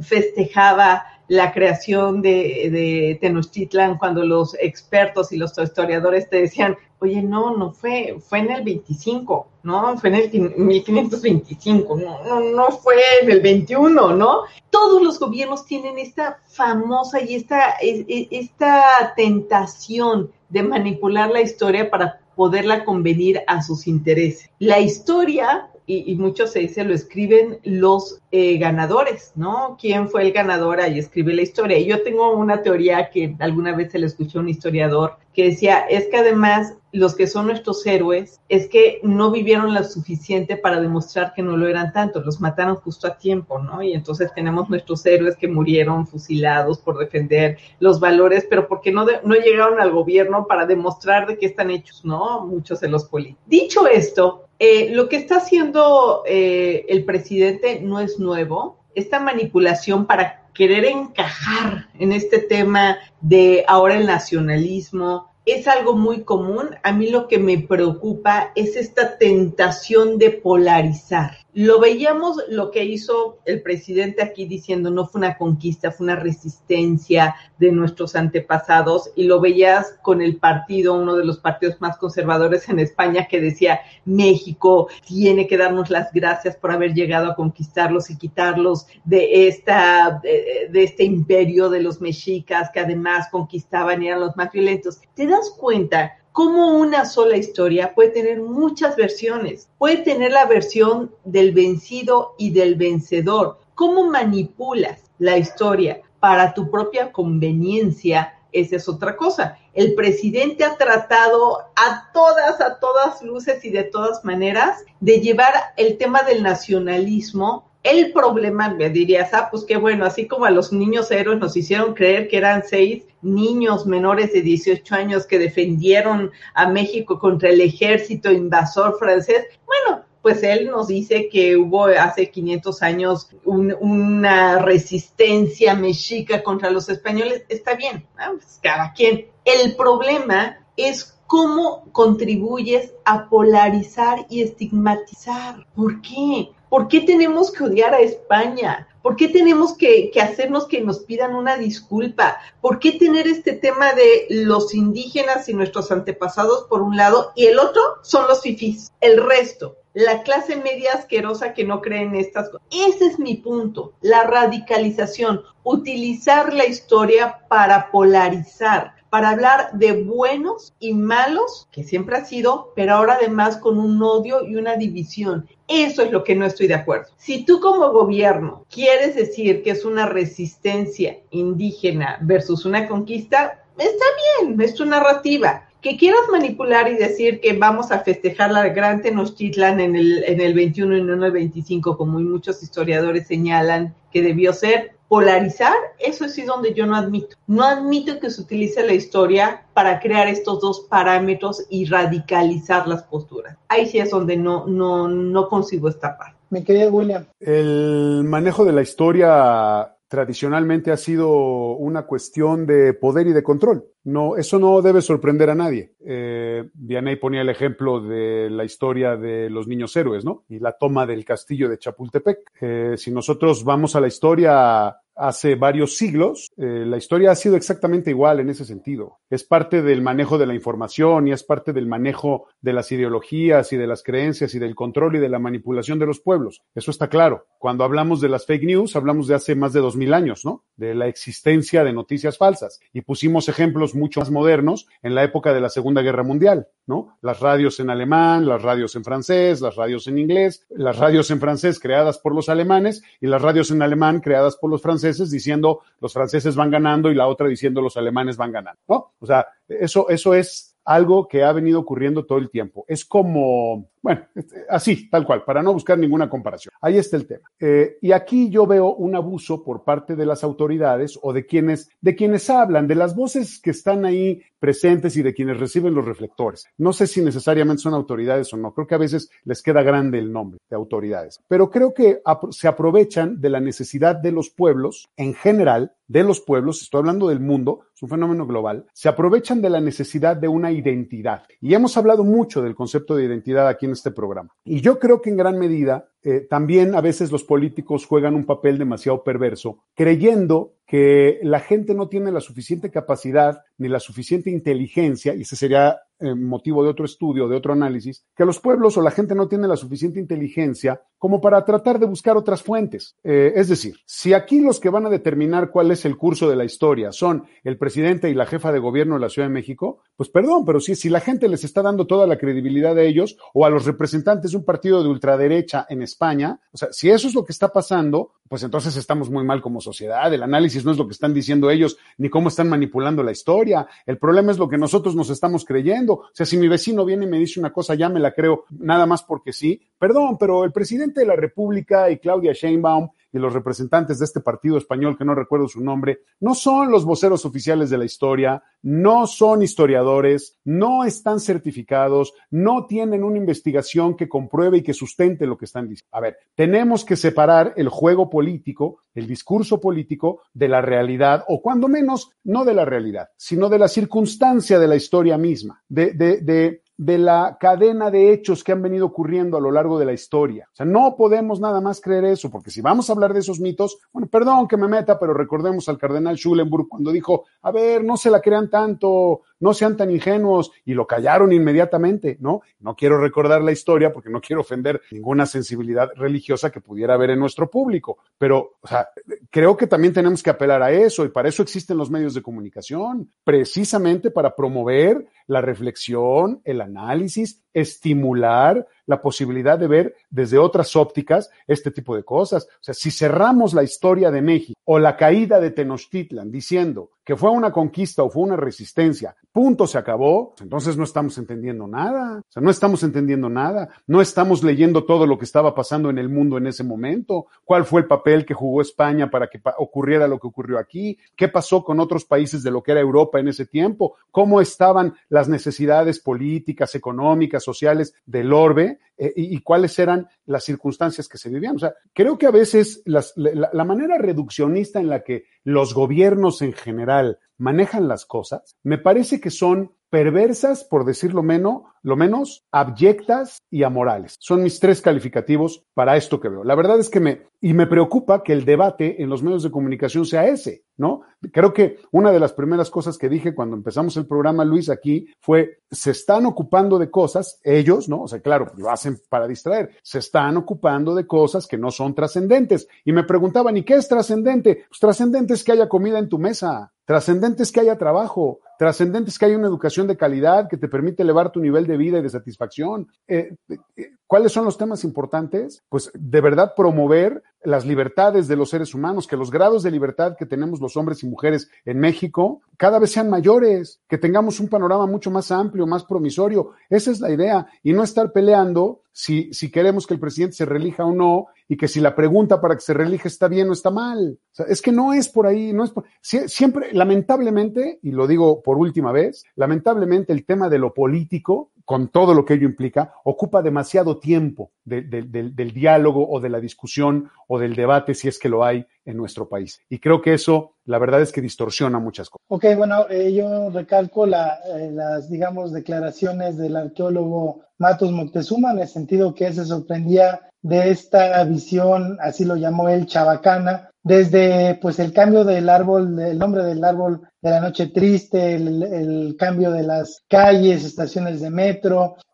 festejaba la creación de, de, Tenochtitlan cuando los expertos y los historiadores te decían, oye, no, no fue, fue en el 25, ¿no? Fue en el 1525, no, no, no fue en el 21, ¿no? Todos los gobiernos tienen esta famosa y esta, esta tentación de manipular la historia para poderla convenir a sus intereses. La historia y, y muchos se dice, lo escriben los eh, ganadores, ¿no? ¿Quién fue el ganador? Ahí escribe la historia. Y yo tengo una teoría que alguna vez se le escuchó a un historiador que decía, es que además los que son nuestros héroes es que no vivieron lo suficiente para demostrar que no lo eran tanto, los mataron justo a tiempo, ¿no? Y entonces tenemos nuestros héroes que murieron fusilados por defender los valores, pero porque no, no llegaron al gobierno para demostrar de qué están hechos, ¿no? Muchos de los políticos. Dicho esto, eh, lo que está haciendo eh, el presidente no es nuevo. Esta manipulación para querer encajar en este tema de ahora el nacionalismo, es algo muy común. A mí lo que me preocupa es esta tentación de polarizar. Lo veíamos lo que hizo el presidente aquí diciendo no fue una conquista, fue una resistencia de nuestros antepasados y lo veías con el partido, uno de los partidos más conservadores en España que decía México tiene que darnos las gracias por haber llegado a conquistarlos y quitarlos de esta de, este imperio de los mexicas que además conquistaban y eran los más violentos. ¿Te das cuenta cómo una sola historia puede tener muchas versiones. Puede tener la versión del vencido y del vencedor. ¿Cómo manipulas la historia para tu propia conveniencia? Esa es otra cosa. El presidente ha tratado a todas, a todas luces y de todas maneras de llevar el tema del nacionalismo el problema, me dirías, ah, pues qué bueno, así como a los niños héroes nos hicieron creer que eran seis niños menores de 18 años que defendieron a México contra el ejército invasor francés, bueno, pues él nos dice que hubo hace 500 años un, una resistencia mexica contra los españoles, está bien, ¿no? pues cada quien. El problema es cómo contribuyes a polarizar y estigmatizar. ¿Por qué? ¿Por qué tenemos que odiar a España? ¿Por qué tenemos que, hacernos que nos pidan una disculpa? ¿Por qué tener este tema de los indígenas y nuestros antepasados por un lado y el otro son los fifís? El resto, la clase media asquerosa que no cree en estas cosas. Ese es mi punto, la radicalización, utilizar la historia para polarizar para hablar de buenos y malos, que siempre ha sido, pero ahora además con un odio y una división. Eso es lo que no estoy de acuerdo. Si tú como gobierno quieres decir que es una resistencia indígena versus una conquista, está bien, es tu narrativa que quieras manipular y decir que vamos a festejar la gran Tenochtitlan en el, en el 21 y no en el 25, como muchos historiadores señalan que debió ser, polarizar, eso sí es donde yo no admito. No admito que se utilice la historia para crear estos dos parámetros y radicalizar las posturas. Ahí sí es donde no, no, no consigo esta parte. Mi querido William. El manejo de la historia tradicionalmente ha sido una cuestión de poder y de control. No, eso no debe sorprender a nadie. Eh, Vianney ponía el ejemplo de la historia de los niños héroes, ¿no? Y la toma del castillo de Chapultepec. Eh, si nosotros vamos a la historia hace varios siglos, eh, la historia ha sido exactamente igual en ese sentido. Es parte del manejo de la información y es parte del manejo de las ideologías y de las creencias y del control y de la manipulación de los pueblos. Eso está claro. Cuando hablamos de las fake news, hablamos de hace más de dos mil años, ¿no? De la existencia de noticias falsas. Y pusimos ejemplos mucho más modernos en la época de la Segunda Guerra Mundial, ¿no? Las radios en alemán, las radios en francés, las radios en inglés, las radios en francés creadas por los alemanes y las radios en alemán creadas por los franceses diciendo los franceses van ganando y la otra diciendo los alemanes van ganando, ¿no? O sea, eso, eso es algo que ha venido ocurriendo todo el tiempo. Es como, bueno, así, tal cual, para no buscar ninguna comparación. Ahí está el tema. Eh, y aquí yo veo un abuso por parte de las autoridades o de quienes, de quienes hablan, de las voces que están ahí presentes y de quienes reciben los reflectores. No sé si necesariamente son autoridades o no. Creo que a veces les queda grande el nombre de autoridades. Pero creo que se aprovechan de la necesidad de los pueblos en general, de los pueblos, estoy hablando del mundo, es un fenómeno global, se aprovechan de la necesidad de una identidad. Y hemos hablado mucho del concepto de identidad aquí en este programa. Y yo creo que en gran medida eh, también a veces los políticos juegan un papel demasiado perverso, creyendo que la gente no tiene la suficiente capacidad ni la suficiente inteligencia, y ese sería eh, motivo de otro estudio, de otro análisis, que los pueblos o la gente no tiene la suficiente inteligencia como para tratar de buscar otras fuentes. Eh, es decir, si aquí los que van a determinar cuál es el curso de la historia son el presidente y la jefa de gobierno de la Ciudad de México, pues perdón, pero si, si la gente les está dando toda la credibilidad a ellos o a los representantes de un partido de ultraderecha en España, o sea, si eso es lo que está pasando, pues entonces estamos muy mal como sociedad. El análisis no es lo que están diciendo ellos ni cómo están manipulando la historia. El problema es lo que nosotros nos estamos creyendo. O sea, si mi vecino viene y me dice una cosa, ya me la creo nada más porque sí. Perdón, pero el presidente de la República y Claudia Sheinbaum y los representantes de este partido español, que no recuerdo su nombre, no son los voceros oficiales de la historia, no son historiadores, no están certificados, no tienen una investigación que compruebe y que sustente lo que están diciendo. A ver, tenemos que separar el juego político, el discurso político, de la realidad, o cuando menos, no de la realidad, sino de la circunstancia de la historia misma, de, de, de de la cadena de hechos que han venido ocurriendo a lo largo de la historia. O sea, no podemos nada más creer eso, porque si vamos a hablar de esos mitos, bueno, perdón que me meta, pero recordemos al cardenal Schulenburg cuando dijo, a ver, no se la crean tanto, no sean tan ingenuos, y lo callaron inmediatamente, ¿no? No quiero recordar la historia porque no quiero ofender ninguna sensibilidad religiosa que pudiera haber en nuestro público, pero, o sea, creo que también tenemos que apelar a eso, y para eso existen los medios de comunicación, precisamente para promover la reflexión, el análisis, estimular la posibilidad de ver desde otras ópticas este tipo de cosas. O sea, si cerramos la historia de México o la caída de Tenochtitlan diciendo que fue una conquista o fue una resistencia, punto, se acabó, entonces no estamos entendiendo nada. O sea, no estamos entendiendo nada. No estamos leyendo todo lo que estaba pasando en el mundo en ese momento. ¿Cuál fue el papel que jugó España para que ocurriera lo que ocurrió aquí? ¿Qué pasó con otros países de lo que era Europa en ese tiempo? ¿Cómo estaban las necesidades políticas, económicas, sociales del orbe eh, y, cuáles eran las circunstancias que se vivían. O sea, creo que a veces la, la manera reduccionista en la que los gobiernos en general manejan las cosas, me parece que son perversas, por decirlo menos, lo menos, abyectas y amorales. Son mis tres calificativos para esto que veo. La verdad es que me, y me preocupa que el debate en los medios de comunicación sea ese, ¿no? Creo que una de las primeras cosas que dije cuando empezamos el programa, Luis, aquí fue, se están ocupando de cosas, ellos, ¿no? O sea, claro, lo hacen para distraer, se están ocupando de cosas que no son trascendentes. Y me preguntaban, ¿y qué es trascendente? Pues trascendente es que haya comida en tu mesa. trascendente es que haya trabajo, trascendente que haya una educación de calidad que te permite elevar tu nivel de vida y de satisfacción. Eh, eh, ¿Cuáles son los temas importantes? Pues de verdad promover las libertades de los seres humanos, que los grados de libertad que tenemos los hombres y mujeres en México cada vez sean mayores, que tengamos un panorama mucho más amplio, más promisorio. Esa es la idea y no estar peleando si, si queremos que el presidente se relija o no y que si la pregunta para que se relija está bien o está mal. Es que no es por ahí, no es por... Siempre, lamentablemente, y lo digo por última vez, lamentablemente el tema de lo político con todo lo que ello implica, ocupa demasiado tiempo de, de, de, del diálogo o de la discusión o del debate, si es que lo hay en nuestro país. Y creo que eso, la verdad es que distorsiona muchas cosas. Ok, bueno, eh, yo recalco la, eh, las, digamos, declaraciones del arqueólogo Matos Moctezuma, en el sentido que se sorprendía de esta visión, así lo llamó él, chabacana, desde pues el cambio del árbol, el nombre del árbol de la noche triste, el, el, cambio de las calles, estaciones de metro,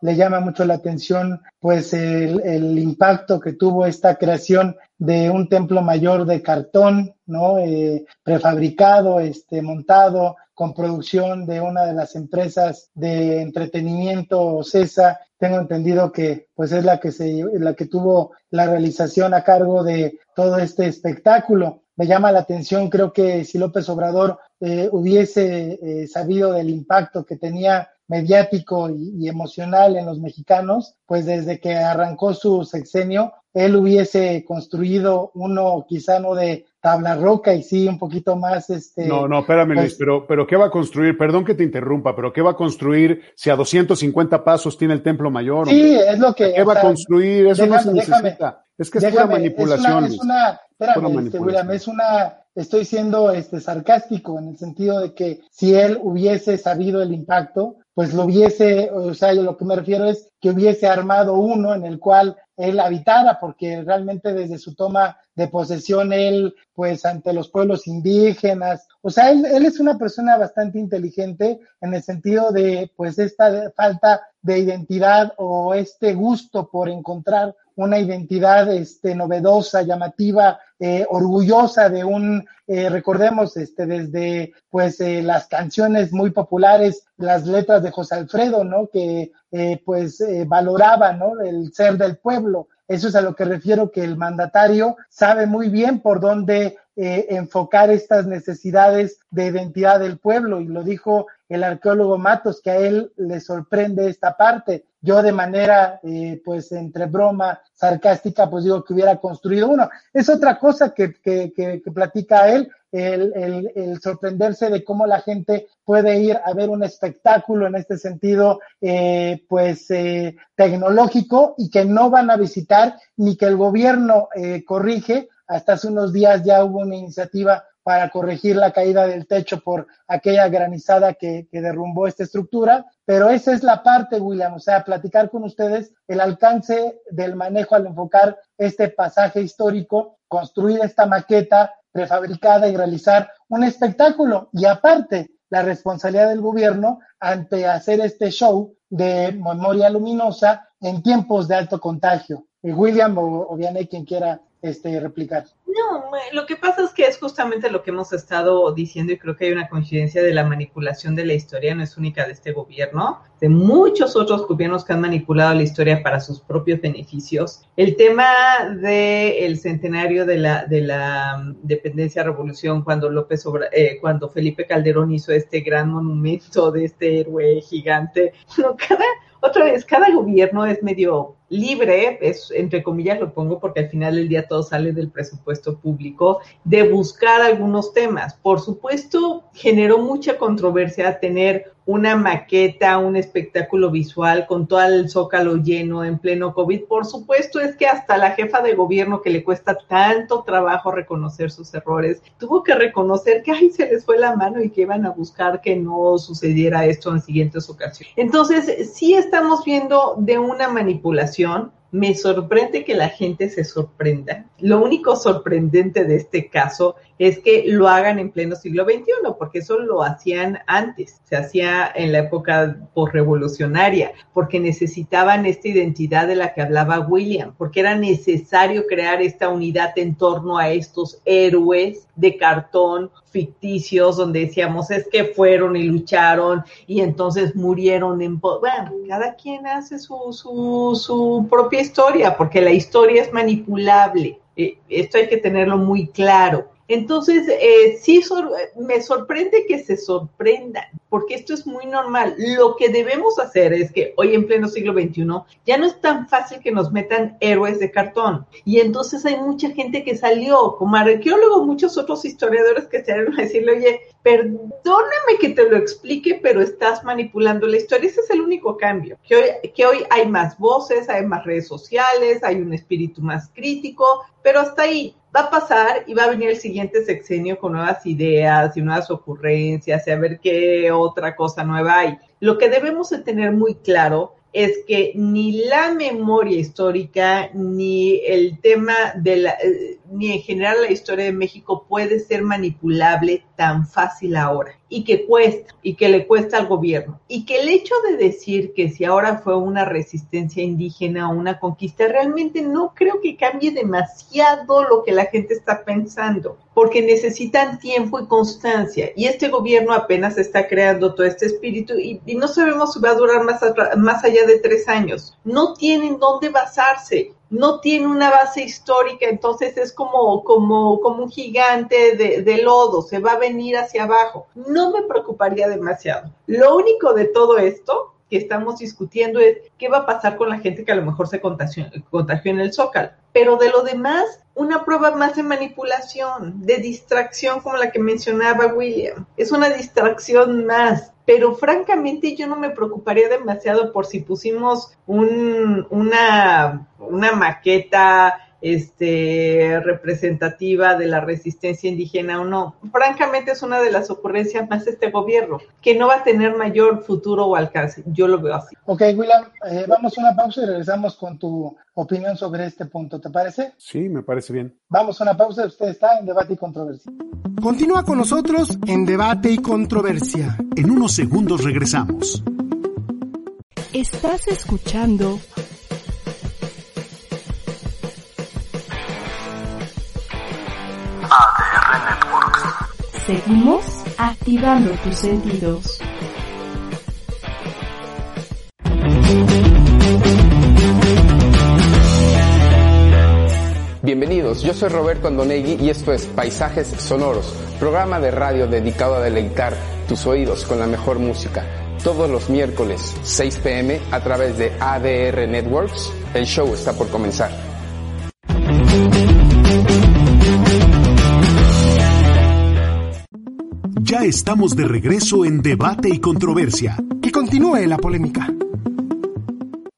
le llama mucho la atención pues el, impacto que tuvo esta creación de un templo mayor de cartón, ¿no? Eh, prefabricado, este, montado, con producción de una de las empresas de entretenimiento CESA. Tengo entendido que pues es la que se la que tuvo la realización a cargo de todo este espectáculo. Me llama la atención, creo que si López Obrador eh, hubiese eh, sabido del impacto que tenía mediático y, y, emocional en los mexicanos, pues desde que arrancó su sexenio, él hubiese construido uno quizá no de tabla roca y sí un poquito más este No, no, espérame pues, Luis, pero pero qué va a construir? Perdón que te interrumpa, pero qué va a construir si a 250 pasos tiene el templo mayor? Sí, hombre? es lo que ¿Qué va sea, a construir? Eso déjame, no se necesita. Déjame, es que es déjame, pura manipulación. Es una, es una espérame, este, William, es una estoy siendo este sarcástico en el sentido de que si él hubiese sabido el impacto, pues lo hubiese, o sea, yo lo que me refiero es que hubiese armado uno en el cual él habitara, porque realmente desde su toma de posesión, él, pues ante los pueblos indígenas, o sea, él, él, es una persona bastante inteligente en el sentido de, pues, esta falta de identidad o este gusto por encontrar una identidad este, novedosa, llamativa, eh, orgullosa de un, eh, recordemos, este, desde pues eh, las canciones muy populares, las letras de José Alfredo, ¿no? Que eh, pues valoraba, ¿no? El ser del pueblo. Eso es a lo que refiero que el mandatario sabe muy bien por dónde eh, enfocar estas necesidades de identidad del pueblo y lo dijo el arqueólogo Matos que a él le sorprende esta parte. Yo de manera, eh, pues entre broma, sarcástica, pues digo que hubiera construido uno. Es otra cosa que, que, que, que platica él, el, el, el, sorprenderse de cómo la gente puede ir a ver un espectáculo en este sentido, eh, pues eh, tecnológico y que no van a visitar ni que el gobierno eh, corrige. Hasta hace unos días ya hubo una iniciativa para corregir la caída del techo por aquella granizada que, que, derrumbó esta estructura, pero esa es la parte, William, o sea, platicar con ustedes el alcance del manejo al enfocar este pasaje histórico, construir esta maqueta prefabricada y realizar un espectáculo. Y aparte, la responsabilidad del gobierno ante hacer este show de memoria luminosa en tiempos de alto contagio. William o, o Vianney, quien quiera este, replicar. No, lo que pasa es que es justamente lo que hemos estado diciendo y creo que hay una coincidencia de la manipulación de la historia, no es única de este gobierno, de muchos otros gobiernos que han manipulado la historia para sus propios beneficios. El tema del el centenario de la, de la dependencia revolución, cuando López eh, cuando Felipe Calderón hizo este gran monumento de este héroe gigante, no, cada, otra vez, cada gobierno es medio libre, es entre comillas lo pongo porque al final del día todo sale del presupuesto público, de buscar algunos temas. Por supuesto, generó mucha controversia tener una maqueta, un espectáculo visual con todo el zócalo lleno en pleno COVID. Por supuesto, es que hasta la jefa de gobierno que le cuesta tanto trabajo reconocer sus errores, tuvo que reconocer que ay, se les fue la mano y que iban a buscar que no sucediera esto en siguientes ocasiones. Entonces, sí estamos viendo de una manipulación me sorprende que la gente se sorprenda. Lo único sorprendente de este caso es que lo hagan en pleno siglo XXI, porque eso lo hacían antes, se hacía en la época postrevolucionaria, porque necesitaban esta identidad de la que hablaba William, porque era necesario crear esta unidad en torno a estos héroes de cartón ficticios donde decíamos es que fueron y lucharon y entonces murieron en... Bueno, cada quien hace su, su, su propia historia porque la historia es manipulable. Eh, esto hay que tenerlo muy claro. Entonces, eh, sí me sorprende que se sorprendan, porque esto es muy normal. Lo que debemos hacer es que hoy en pleno siglo XXI ya no es tan fácil que nos metan héroes de cartón. Y entonces hay mucha gente que salió, como arqueólogos, muchos otros historiadores que salieron a decirle, oye, perdóname que te lo explique, pero estás manipulando la historia. Ese es el único cambio, que hoy hay más voces, hay más redes sociales, hay un espíritu más crítico, pero hasta ahí va a pasar y va a venir el siguiente sexenio con nuevas ideas y nuevas ocurrencias y a ver qué otra cosa nueva hay. Lo que debemos de tener muy claro es que ni la memoria histórica ni el tema de la, eh, ni en general la historia de México puede ser manipulable tan fácil ahora y que cuesta y que le cuesta al gobierno. Y que el hecho de decir que si ahora fue una resistencia indígena o una conquista realmente no creo que cambie demasiado lo que la gente está pensando porque necesitan tiempo y constancia y este gobierno apenas está creando todo este espíritu y, no sabemos si va a durar más, más allá de tres años. No tienen dónde basarse no tiene una base histórica, entonces es como, como, como un gigante de, de, lodo, se va a venir hacia abajo. No me preocuparía demasiado. Lo único de todo esto que estamos discutiendo es qué va a pasar con la gente que a lo mejor se contagió, contagió en el Zócalo. Pero de lo demás, una prueba más de manipulación, de distracción como la que mencionaba William. Es una distracción más pero francamente yo no me preocuparía demasiado por si pusimos un, una, una maqueta este, representativa de la resistencia indígena o no. Francamente es una de las ocurrencias más de este gobierno, que no va a tener mayor futuro o alcance. Yo lo veo así. Ok, William, eh, vamos a una pausa y regresamos con tu opinión sobre este punto, ¿te parece? Sí, me parece bien. Vamos a una pausa, usted está en debate y controversia. Continúa con nosotros en debate y controversia. En unos segundos regresamos. Estás escuchando Seguimos activando tus sentidos. Bienvenidos, yo soy Roberto Andonegui y esto es Paisajes Sonoros, programa de radio dedicado a deleitar tus oídos con la mejor música. Todos los miércoles 6 pm a través de ADR Networks. El show está por comenzar. Ya estamos de regreso en Debate y Controversia. Que continúe la polémica.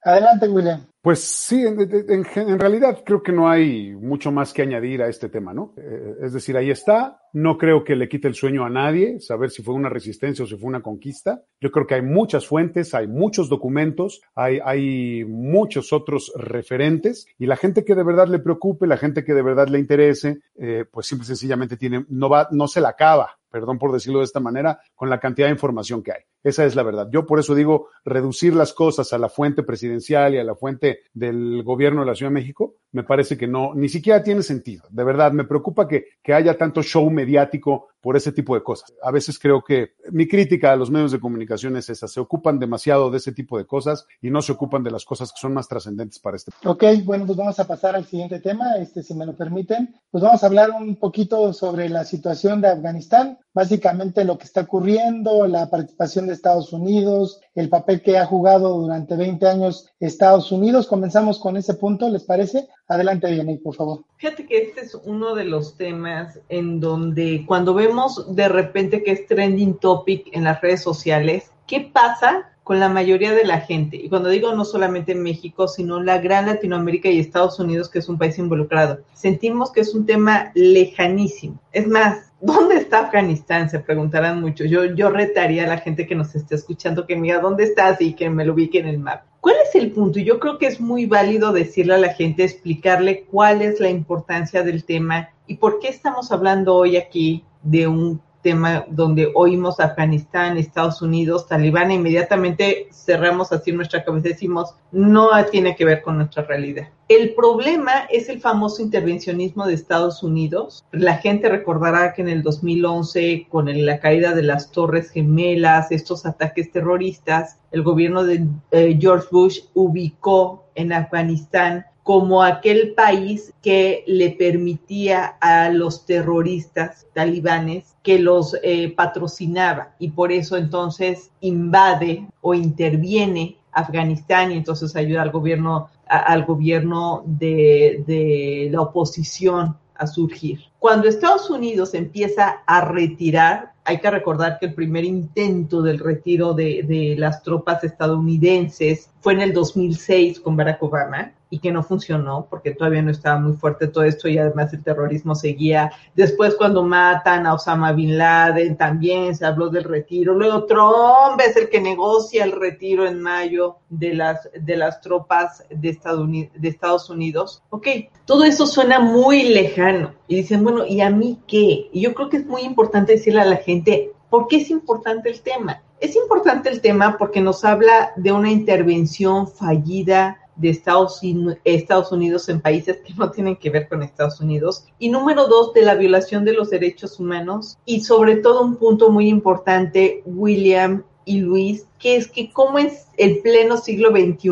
Adelante, William. Pues sí, en, en, en, realidad creo que no hay mucho más que añadir a este tema, ¿no? Eh, es decir, ahí está. No creo que le quite el sueño a nadie saber si fue una resistencia o si fue una conquista. Yo creo que hay muchas fuentes, hay muchos documentos, hay, hay muchos otros referentes y la gente que de verdad le preocupe, la gente que de verdad le interese, eh, pues simple y sencillamente tiene, no va, no se la acaba perdón por decirlo de esta manera, con la cantidad de información que hay. Esa es la verdad. Yo por eso digo, reducir las cosas a la fuente presidencial y a la fuente del gobierno de la Ciudad de México, me parece que no, ni siquiera tiene sentido. De verdad, me preocupa que, que haya tanto show mediático por ese tipo de cosas. A veces creo que mi crítica a los medios de comunicación es esa, se ocupan demasiado de ese tipo de cosas y no se ocupan de las cosas que son más trascendentes para este. Ok, bueno, pues vamos a pasar al siguiente tema, este, si me lo permiten. Pues vamos a hablar un poquito sobre la situación de Afganistán, básicamente lo que está ocurriendo, la participación de Estados Unidos, el papel que ha jugado durante 20 años Estados Unidos. Comenzamos con ese punto, ¿les parece? Adelante, Vianney, por favor. Fíjate que este es uno de los temas en donde cuando vemos de repente que es trending topic en las redes sociales, ¿qué pasa con la mayoría de la gente? Y cuando digo no solamente en México, sino la gran Latinoamérica y Estados Unidos, que es un país involucrado, sentimos que es un tema lejanísimo. Es más, ¿Dónde está Afganistán? Se preguntarán mucho. Yo, yo retaría a la gente que nos esté escuchando que me diga dónde estás y que me lo ubique en el mapa. ¿Cuál es el punto? Yo creo que es muy válido decirle a la gente, explicarle cuál es la importancia del tema y por qué estamos hablando hoy aquí de un tema donde oímos Afganistán, Estados Unidos, Talibán, e inmediatamente cerramos así nuestra cabeza y decimos, no tiene que ver con nuestra realidad. El problema es el famoso intervencionismo de Estados Unidos. La gente recordará que en el 2011, con la caída de las Torres Gemelas, estos ataques terroristas, el gobierno de eh, George Bush ubicó en Afganistán como aquel país que le permitía a los terroristas talibanes que los eh, patrocinaba y por eso entonces invade o interviene Afganistán y entonces ayuda al gobierno al gobierno de, de la oposición a surgir. Cuando Estados Unidos empieza a retirar, hay que recordar que el primer intento del retiro de, de, las tropas estadounidenses fue en el 2006 con Barack Obama y que no funcionó porque todavía no estaba muy fuerte todo esto y además el terrorismo seguía. Después cuando matan a Osama Bin Laden también se habló del retiro. Luego Trump es el que negocia el retiro en mayo de las, de las tropas de Estados, Unidos, de Estados Unidos. Ok, todo eso suena muy lejano y dicen, bueno, ¿y a mí qué? Y yo creo que es muy importante decirle a la gente, ¿por qué es importante el tema? Es importante el tema porque nos habla de una intervención fallida de Estados, Unidos en países que no tienen que ver con Estados Unidos. Y número dos, de la violación de los derechos humanos. Y sobre todo un punto muy importante, William y Luis, que es que como es el pleno siglo XXI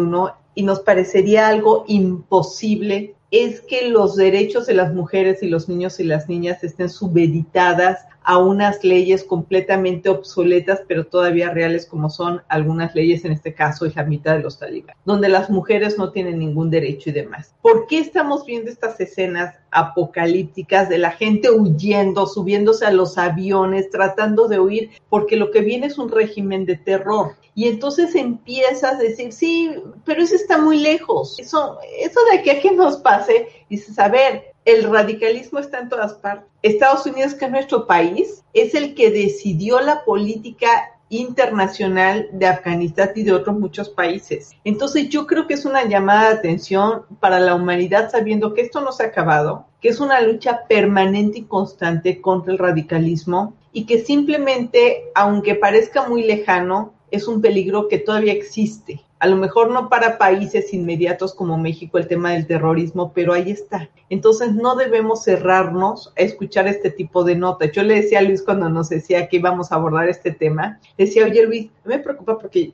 y nos parecería algo imposible es que los derechos de las mujeres y los niños y las niñas estén subeditadas a unas leyes completamente obsoletas, pero todavía reales como son algunas leyes, en este caso la mitad de los talibán, donde las mujeres no tienen ningún derecho y demás. ¿Por qué estamos viendo estas escenas apocalípticas de la gente huyendo, subiéndose a los aviones, tratando de huir? Porque lo que viene es un régimen de terror. Y entonces empiezas a decir, sí, pero eso está muy lejos. Eso, eso de aquí a que nos pase, dices, a ver, el radicalismo está en todas partes. Estados Unidos, que es nuestro país, es el que decidió la política internacional de Afganistán y de otros muchos países. Entonces yo creo que es una llamada de atención para la humanidad sabiendo que esto no se ha acabado, que es una lucha permanente y constante contra el radicalismo y que simplemente, aunque parezca muy lejano, es un peligro que todavía existe a lo mejor no para países inmediatos como México el tema del terrorismo, pero ahí está. Entonces no debemos cerrarnos a escuchar este tipo de notas. Yo le decía a Luis cuando nos decía que íbamos a abordar este tema, decía, oye Luis, me preocupa porque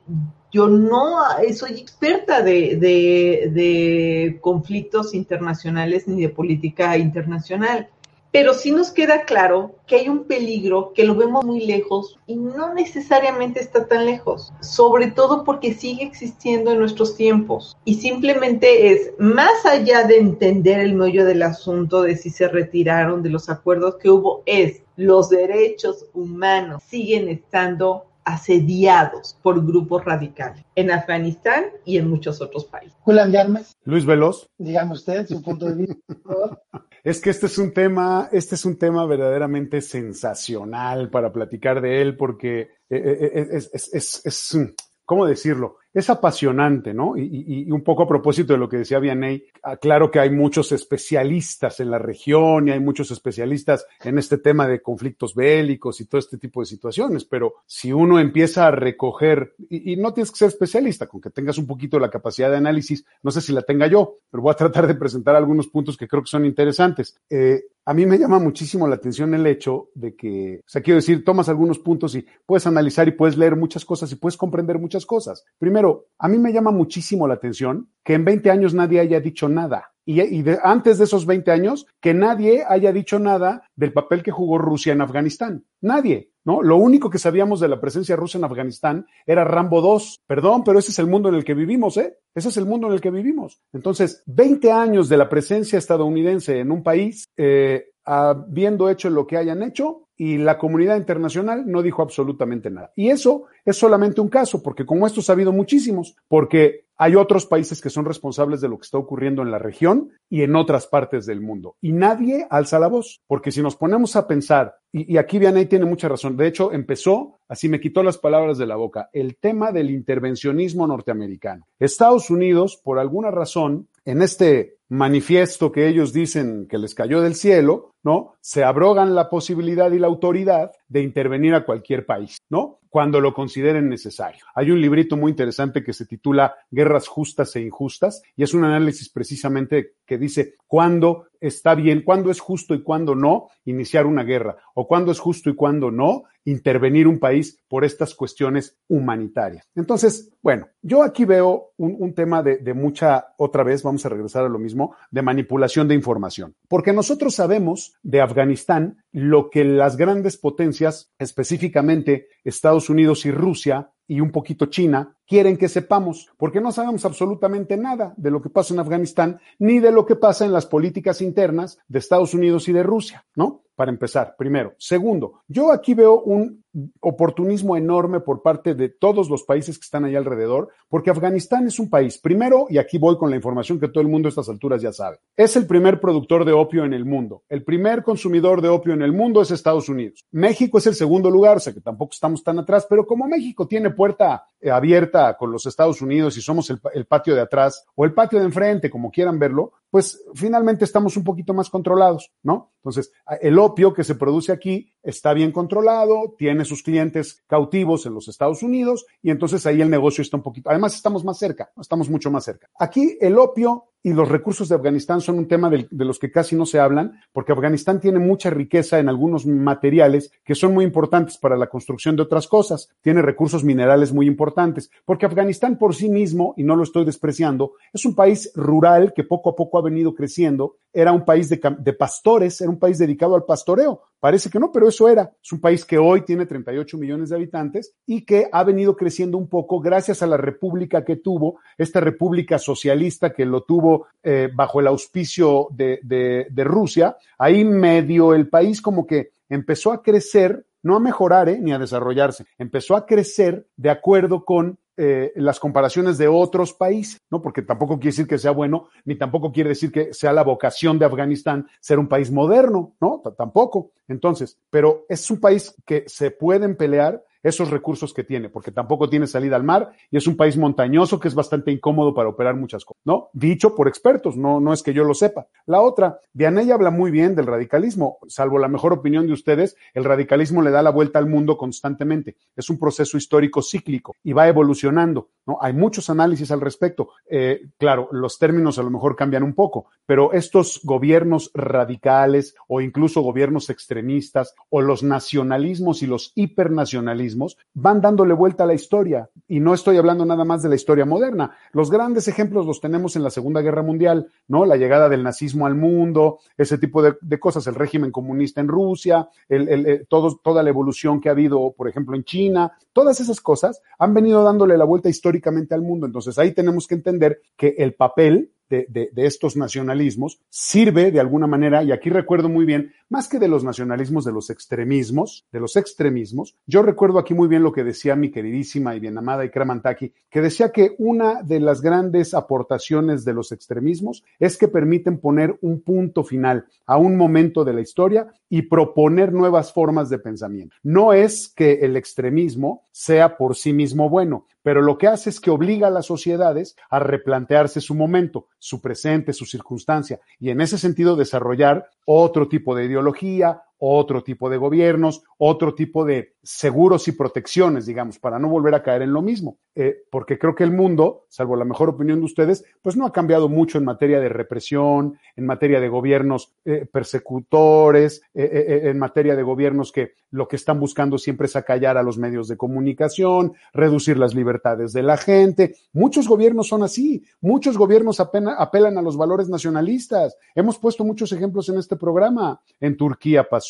yo no soy experta de, de, de conflictos internacionales ni de política internacional pero sí nos queda claro que hay un peligro que lo vemos muy lejos y no necesariamente está tan lejos, sobre todo porque sigue existiendo en nuestros tiempos y simplemente es más allá de entender el meollo del asunto de si se retiraron de los acuerdos que hubo, es los derechos humanos siguen estando asediados por grupos radicales en Afganistán y en muchos otros países. Julián Yarmes. Luis Veloz. Dígame usted su punto de vista. es que este es un tema, este es un tema verdaderamente sensacional para platicar de él porque eh, eh, eh, es, es, es, es ¿cómo decirlo? Es apasionante, ¿no? Y, un poco a propósito de lo que decía Vianney, claro que hay muchos especialistas en la región y hay muchos especialistas en este tema de conflictos bélicos y todo este tipo de situaciones, pero si uno empieza a recoger, y, y no tienes que ser especialista, con que tengas un poquito la capacidad de análisis, no sé si la tenga yo, pero voy a tratar de presentar algunos puntos que creo que son interesantes. Eh, a mí me llama muchísimo la atención el hecho de que, o sea, quiero decir, tomas algunos puntos y puedes analizar y puedes leer muchas cosas y puedes comprender muchas cosas. Primero, a mí me llama muchísimo la atención que en 20 años nadie haya dicho nada. Y, de, antes de esos 20 años, que nadie haya dicho nada del papel que jugó Rusia en Afganistán. Nadie. ¿No? Lo único que sabíamos de la presencia rusa en Afganistán era Rambo 2. Perdón, pero ese es el mundo en el que vivimos, ¿eh? Ese es el mundo en el que vivimos. Entonces, 20 años de la presencia estadounidense en un país, eh, habiendo hecho lo que hayan hecho, y la comunidad internacional no dijo absolutamente nada. Y eso es solamente un caso, porque como estos ha habido muchísimos, porque hay otros países que son responsables de lo que está ocurriendo en la región y en otras partes del mundo. Y nadie alza la voz, porque si nos ponemos a pensar, y, y aquí Vianey tiene mucha razón, de hecho empezó, así me quitó las palabras de la boca, el tema del intervencionismo norteamericano. Estados Unidos, por alguna razón, en este manifiesto que ellos dicen que les cayó del cielo, ¿no? Se abrogan la posibilidad y la autoridad de intervenir a cualquier país, ¿no? Cuando lo consideren necesario. Hay un librito muy interesante que se titula Guerras justas e injustas y es un análisis precisamente que dice cuándo está bien, cuándo es justo y cuándo no iniciar una guerra o cuándo es justo y cuándo no intervenir un país por estas cuestiones humanitarias. Entonces, bueno, yo aquí veo un, tema de mucha, otra vez, vamos a regresar a lo mismo, de manipulación de información. Porque nosotros sabemos de Afganistán lo que las grandes potencias, específicamente Estados Unidos y Rusia, y un poquito China, quieren que sepamos, porque no sabemos absolutamente nada de lo que pasa en Afganistán, ni de lo que pasa en las políticas internas de Estados Unidos y de Rusia, ¿no? Para empezar, primero. Segundo, yo aquí veo un oportunismo enorme por parte de todos los países que están ahí alrededor, porque Afganistán es un país, primero, y aquí voy con la información que todo el mundo a estas alturas ya sabe, es el primer productor de opio en el mundo. El primer consumidor de opio en el mundo es Estados Unidos. México es el segundo lugar, o sea que tampoco estamos tan atrás, pero como México tiene puerta eh, abierta con los Estados Unidos y somos el, el patio de atrás o el patio de enfrente, como quieran verlo, pues finalmente estamos un poquito más controlados, ¿no? Entonces, el opio que se produce aquí está bien controlado, tiene sus clientes cautivos en los Estados Unidos y entonces ahí el negocio está un poquito, además estamos más cerca, estamos mucho más cerca. Aquí el opio y los recursos de Afganistán son un tema de, los que casi no se hablan, porque Afganistán tiene mucha riqueza en algunos materiales que son muy importantes para la construcción de otras cosas. Tiene recursos minerales muy importantes, porque Afganistán por sí mismo, y no lo estoy despreciando, es un país rural que poco a poco ha venido creciendo. Era un país de pastores, era un país dedicado al pastoreo. Parece que no, pero eso era. Es un país que hoy tiene 38 millones de habitantes y que ha venido creciendo un poco gracias a la república que tuvo, esta república socialista que lo tuvo eh, bajo el auspicio de, Rusia. Ahí medio el país como que empezó a crecer, no a mejorar eh, ni a desarrollarse, empezó a crecer de acuerdo con eh, las comparaciones de otros países, ¿no? Porque tampoco quiere decir que sea bueno, ni tampoco quiere decir que sea la vocación de Afganistán ser un país moderno, ¿no? Tampoco. Entonces, pero es un país que se pueden pelear esos recursos que tiene, porque tampoco tiene salida al mar y es un país montañoso que es bastante incómodo para operar muchas cosas, ¿no? Dicho por expertos, no, no es que yo lo sepa. La otra, Vianey habla muy bien del radicalismo, salvo la mejor opinión de ustedes, el radicalismo le da la vuelta al mundo constantemente. Es un proceso histórico cíclico y va evolucionando, ¿no? Hay muchos análisis al respecto. Eh, claro, los términos a lo mejor cambian un poco, pero estos gobiernos radicales o incluso gobiernos extremistas o los nacionalismos y los hipernacionalismos van dándole vuelta a la historia. Y no estoy hablando nada más de la historia moderna. Los grandes ejemplos los tenemos en la Segunda Guerra Mundial, ¿no? La llegada del nazismo al mundo, ese tipo de, cosas, el régimen comunista en Rusia, el, el, todo, toda la evolución que ha habido, por ejemplo, en China, todas esas cosas han venido dándole la vuelta históricamente al mundo. Entonces ahí tenemos que entender que el papel de, de, de, estos nacionalismos sirve de alguna manera, y aquí recuerdo muy bien, más que de los nacionalismos, de los extremismos, de los extremismos, yo recuerdo aquí muy bien lo que decía mi queridísima y bien amada Ikramantaki, que decía que una de las grandes aportaciones de los extremismos es que permiten poner un punto final a un momento de la historia y proponer nuevas formas de pensamiento. No es que el extremismo sea por sí mismo bueno, pero lo que hace es que obliga a las sociedades a replantearse su momento, su presente, su circunstancia, y en ese sentido desarrollar otro tipo de ideología, otro tipo de gobiernos, otro tipo de seguros y protecciones, digamos, para no volver a caer en lo mismo. Eh, porque creo que el mundo, salvo la mejor opinión de ustedes, pues no ha cambiado mucho en materia de represión, en materia de gobiernos eh, persecutores, eh, en materia de gobiernos que lo que están buscando siempre es acallar a los medios de comunicación, reducir las libertades de la gente. Muchos gobiernos son así, muchos gobiernos apena, apelan a los valores nacionalistas. Hemos puesto muchos ejemplos en este programa. En Turquía pasó,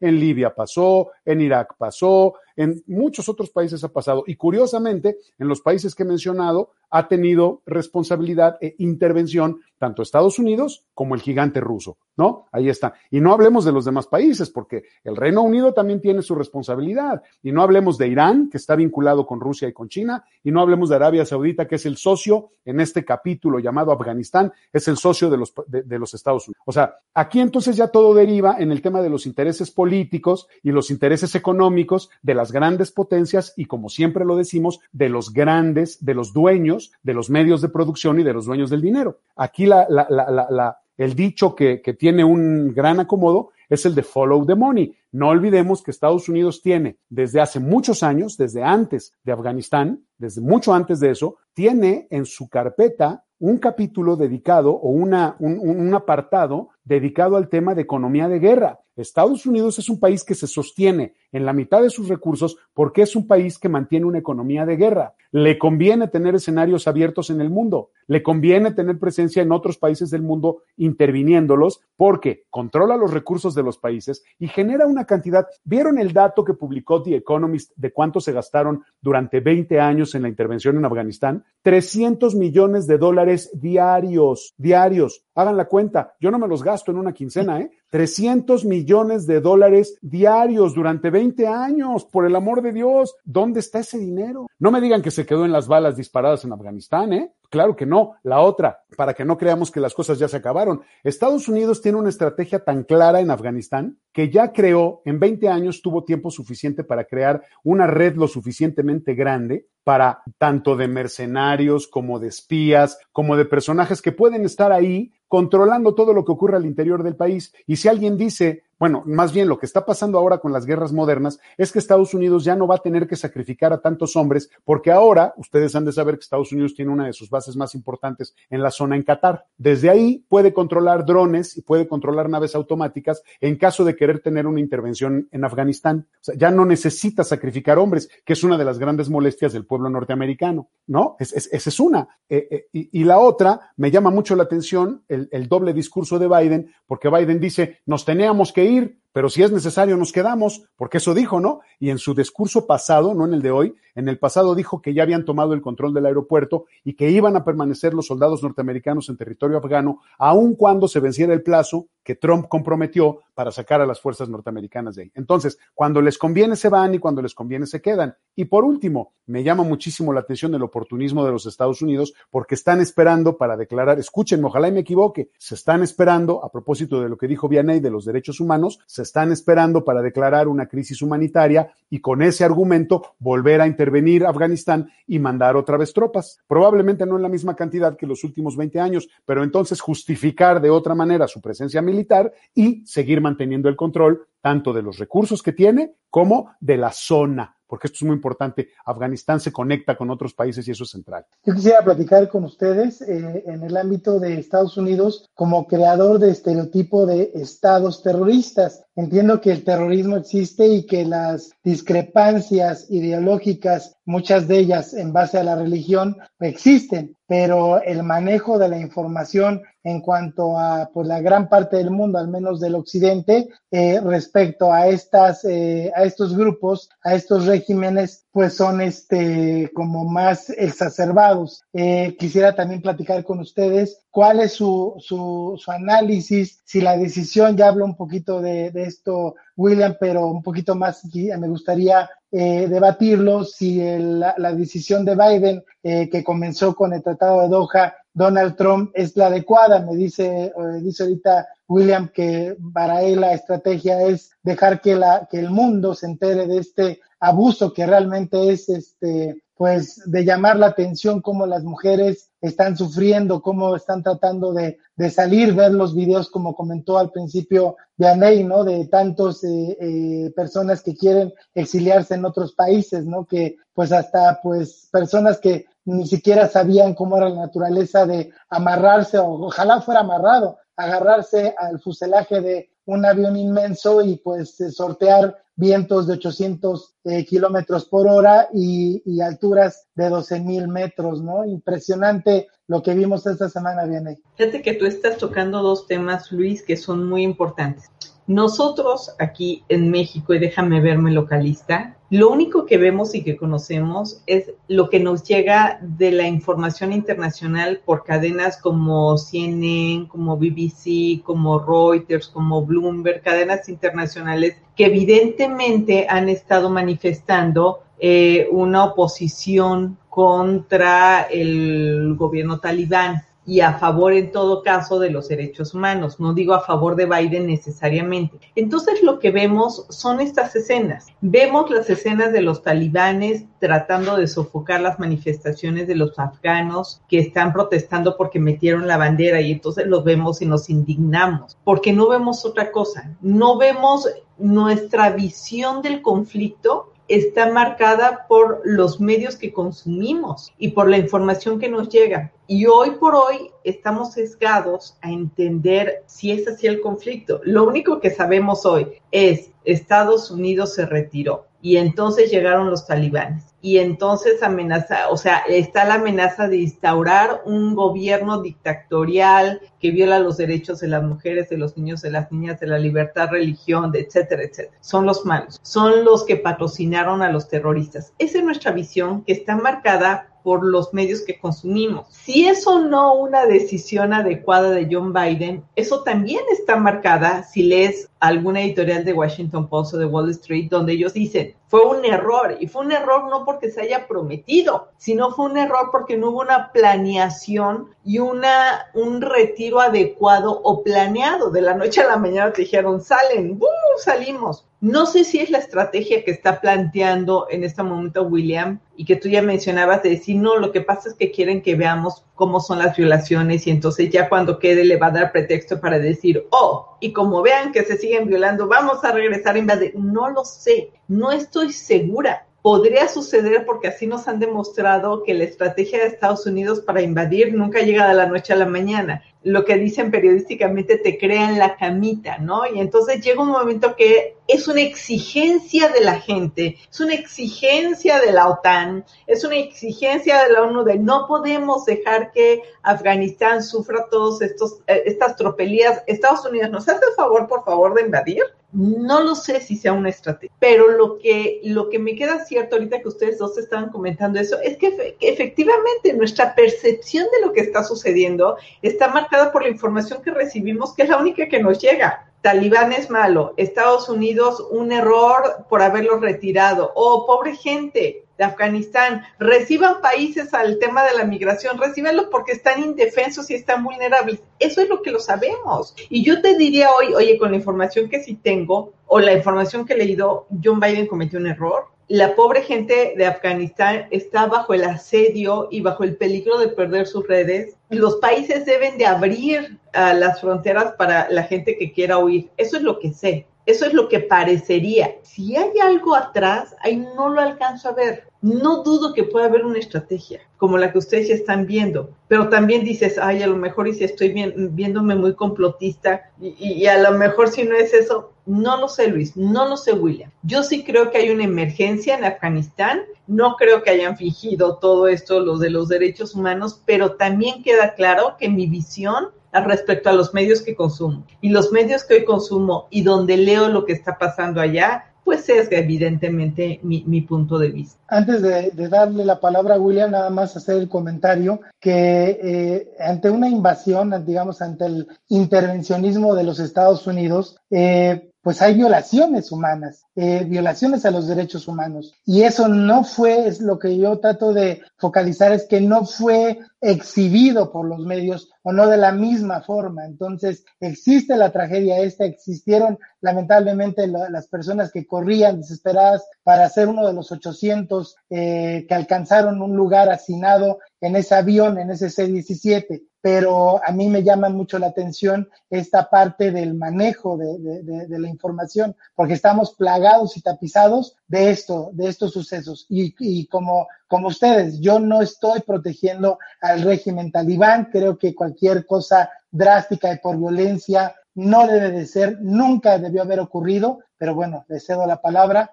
en Libia pasó, en Irak pasó, en muchos otros países ha pasado. Y curiosamente, en los países que he mencionado, ha tenido responsabilidad e intervención tanto Estados Unidos como el gigante ruso, ¿no? Ahí está. Y no hablemos de los demás países, porque el Reino Unido también tiene su responsabilidad. Y no hablemos de Irán, que está vinculado con Rusia y con China, y no hablemos de Arabia Saudita, que es el socio en este capítulo llamado Afganistán, es el socio de los, de, los Estados Unidos. O sea, aquí entonces ya todo deriva en el tema de los intereses políticos y los intereses económicos de las las grandes potencias y, como siempre lo decimos, de los grandes, de los dueños de los medios de producción y de los dueños del dinero. Aquí la, la, la, el dicho que, tiene un gran acomodo es el de follow the money. No olvidemos que Estados Unidos tiene desde hace muchos años, desde antes de Afganistán, desde mucho antes de eso, tiene en su carpeta un capítulo dedicado o una, un, un, apartado dedicado al tema de economía de guerra. Estados Unidos es un país que se sostiene en la mitad de sus recursos porque es un país que mantiene una economía de guerra. Le conviene tener escenarios abiertos en el mundo, le conviene tener presencia en otros países del mundo interviniéndolos porque controla los recursos de los países y genera una cantidad. ¿Vieron el dato que publicó The Economist de cuánto se gastaron durante 20 años en la intervención en Afganistán? 300 millones de dólares diarios, diarios. Hagan la cuenta, yo no me los gasto en una quincena, ¿eh? 300 millones de dólares diarios durante 20 años, por el amor de Dios. ¿Dónde está ese dinero? No me digan que se quedó en las balas disparadas en Afganistán, ¿eh? Claro que no. La otra, para que no creamos que las cosas ya se acabaron. Estados Unidos tiene una estrategia tan clara en Afganistán que ya creó, en 20 años tuvo tiempo suficiente para crear una red lo suficientemente grande para tanto de mercenarios como de espías, como de personajes que pueden estar ahí controlando todo lo que ocurre al interior del país. Y si alguien dice, bueno, más bien lo que está pasando ahora con las guerras modernas es que Estados Unidos ya no va a tener que sacrificar a tantos hombres, porque ahora ustedes han de saber que Estados Unidos tiene una de sus bases más importantes en la zona en Qatar. Desde ahí puede controlar drones y puede controlar naves automáticas en caso de querer tener una intervención en Afganistán. O sea, ya no necesita sacrificar hombres, que es una de las grandes molestias del pueblo norteamericano, ¿no? Esa es, es, una. Eh, eh, y, y, la otra, me llama mucho la atención el, el doble discurso de Biden, porque Biden dice, nos teníamos que ir, pero si es necesario nos quedamos, porque eso dijo, ¿no? Y en su discurso pasado, no en el de hoy, en el pasado dijo que ya habían tomado el control del aeropuerto y que iban a permanecer los soldados norteamericanos en territorio afgano, aun cuando se venciera el plazo que Trump comprometió para sacar a las fuerzas norteamericanas de ahí. Entonces, cuando les conviene se van y cuando les conviene se quedan. Y por último, me llama muchísimo la atención el oportunismo de los Estados Unidos porque están esperando para declarar, escúchenme, ojalá y me equivoque, se están esperando, a propósito de lo que dijo Vianney de los derechos humanos, se están esperando para declarar una crisis humanitaria y con ese argumento volver a intervenir Afganistán y mandar otra vez tropas. Probablemente no en la misma cantidad que los últimos 20 años, pero entonces justificar de otra manera su presencia militar y seguir manteniendo el control tanto de los recursos que tiene como de la zona porque esto es muy importante. Afganistán se conecta con otros países y eso es central. Yo quisiera platicar con ustedes eh, en el ámbito de Estados Unidos como creador de estereotipo de estados terroristas. Entiendo que el terrorismo existe y que las discrepancias ideológicas, muchas de ellas en base a la religión, existen, pero el manejo de la información en cuanto a pues, la gran parte del mundo, al menos del occidente, eh, respecto a estas, eh, a estos grupos, a estos regímenes, pues son este como más exacerbados. Eh, quisiera también platicar con ustedes cuál es su, su, su, análisis, si la decisión, ya hablo un poquito de, de esto, William, pero un poquito más me gustaría eh, debatirlo, si el, la, la, decisión de Biden, eh, que comenzó con el Tratado de Doha, Donald Trump, es la adecuada. Me dice, eh, dice ahorita William que para él la estrategia es dejar que, la, que el mundo se entere de este abuso que realmente es este pues de llamar la atención cómo las mujeres están sufriendo, cómo están tratando de, de salir, ver los videos como comentó al principio Aney, ¿no? De tantos eh, eh, personas que quieren exiliarse en otros países, ¿no? Que pues hasta pues personas que ni siquiera sabían cómo era la naturaleza de amarrarse o ojalá fuera amarrado, agarrarse al fuselaje de un avión inmenso y pues sortear vientos de 800 eh, kilómetros por hora y, y, alturas de 12 mil metros, ¿no? Impresionante lo que vimos esta semana, viene. Fíjate que tú estás tocando dos temas, Luis, que son muy importantes. Nosotros aquí en México, y déjame verme localista, lo único que vemos y que conocemos es lo que nos llega de la información internacional por cadenas como CNN, como BBC, como Reuters, como Bloomberg, cadenas internacionales que evidentemente han estado manifestando eh, una oposición contra el gobierno talibán y a favor en todo caso de los derechos humanos. No digo a favor de Biden necesariamente. Entonces lo que vemos son estas escenas. Vemos las escenas de los talibanes tratando de sofocar las manifestaciones de los afganos que están protestando porque metieron la bandera y entonces los vemos y nos indignamos porque no vemos otra cosa. No vemos nuestra visión del conflicto está marcada por los medios que consumimos y por la información que nos llega. Y hoy por hoy estamos sesgados a entender si es así el conflicto. Lo único que sabemos hoy es Estados Unidos se retiró y entonces llegaron los talibanes y entonces amenaza, o sea, está la amenaza de instaurar un gobierno dictatorial que viola los derechos de las mujeres, de los niños, de las niñas, de la libertad, religión, de etcétera, etcétera. Son los malos, son los que patrocinaron a los terroristas. Esa es nuestra visión que está marcada por los medios que consumimos. Si es o no una decisión adecuada de John Biden, eso también está marcada si lees alguna editorial de Washington Post o de Wall Street donde ellos dicen, fue un error y fue un error no porque se haya prometido, sino fue un error porque no hubo una planeación y una, un retiro adecuado o planeado. De la noche a la mañana te dijeron, salen, ¡bum! salimos. No sé si es la estrategia que está planteando en este momento William y que tú ya mencionabas de decir, no, lo que pasa es que quieren que veamos cómo son las violaciones y entonces ya cuando quede le va a dar pretexto para decir, oh, y como vean que se siguen violando, vamos a regresar a invadir. No lo sé, no estoy segura. Podría suceder porque así nos han demostrado que la estrategia de Estados Unidos para invadir nunca llega de la noche a la mañana. Lo que dicen periodísticamente te crean la camita, ¿no? Y entonces llega un momento que es una exigencia de la gente, es una exigencia de la OTAN, es una exigencia de la ONU de no podemos dejar que Afganistán sufra todos estos eh, estas tropelías. Estados Unidos nos hace el favor, por favor, de invadir. No lo sé si sea una estrategia, pero lo que, lo que me queda cierto ahorita que ustedes dos estaban comentando eso es que, que efectivamente nuestra percepción de lo que está sucediendo está marcada por la información que recibimos, que es la única que nos llega. Talibán es malo, Estados Unidos un error por haberlo retirado, oh, pobre gente de Afganistán, reciban países al tema de la migración, recibanlos porque están indefensos y están vulnerables. Eso es lo que lo sabemos. Y yo te diría hoy, oye, con la información que sí tengo o la información que he leído, John Biden cometió un error. La pobre gente de Afganistán está bajo el asedio y bajo el peligro de perder sus redes. Los países deben de abrir uh, las fronteras para la gente que quiera huir. Eso es lo que sé. Eso es lo que parecería. Si hay algo atrás, ahí no lo alcanzo a ver. No dudo que pueda haber una estrategia como la que ustedes ya están viendo, pero también dices, ay, a lo mejor y si estoy viéndome muy complotista y, y a lo mejor si no es eso, no lo sé Luis, no lo sé William. Yo sí creo que hay una emergencia en Afganistán, no creo que hayan fingido todo esto, los de los derechos humanos, pero también queda claro que mi visión respecto a los medios que consumo. Y los medios que hoy consumo y donde leo lo que está pasando allá, pues es evidentemente mi, punto de vista. Antes de, de, darle la palabra a William, nada más hacer el comentario que eh, ante una invasión, digamos, ante el intervencionismo de los Estados Unidos, eh, pues hay violaciones humanas, eh, violaciones a los derechos humanos. Y eso no fue, es lo que yo trato de focalizar, es que no fue exhibido por los medios o no de la misma forma. Entonces, existe la tragedia esta, existieron lamentablemente la, las personas que corrían desesperadas para ser uno de los 800 eh, que alcanzaron un lugar hacinado en ese avión, en ese C-17 pero a mí me llama mucho la atención esta parte del manejo de, la información, porque estamos plagados y tapizados de esto, de estos sucesos. Y, y como, como ustedes, yo no estoy protegiendo al régimen talibán, creo que cualquier cosa drástica y por violencia no debe de ser, nunca debió haber ocurrido, pero bueno, le cedo la palabra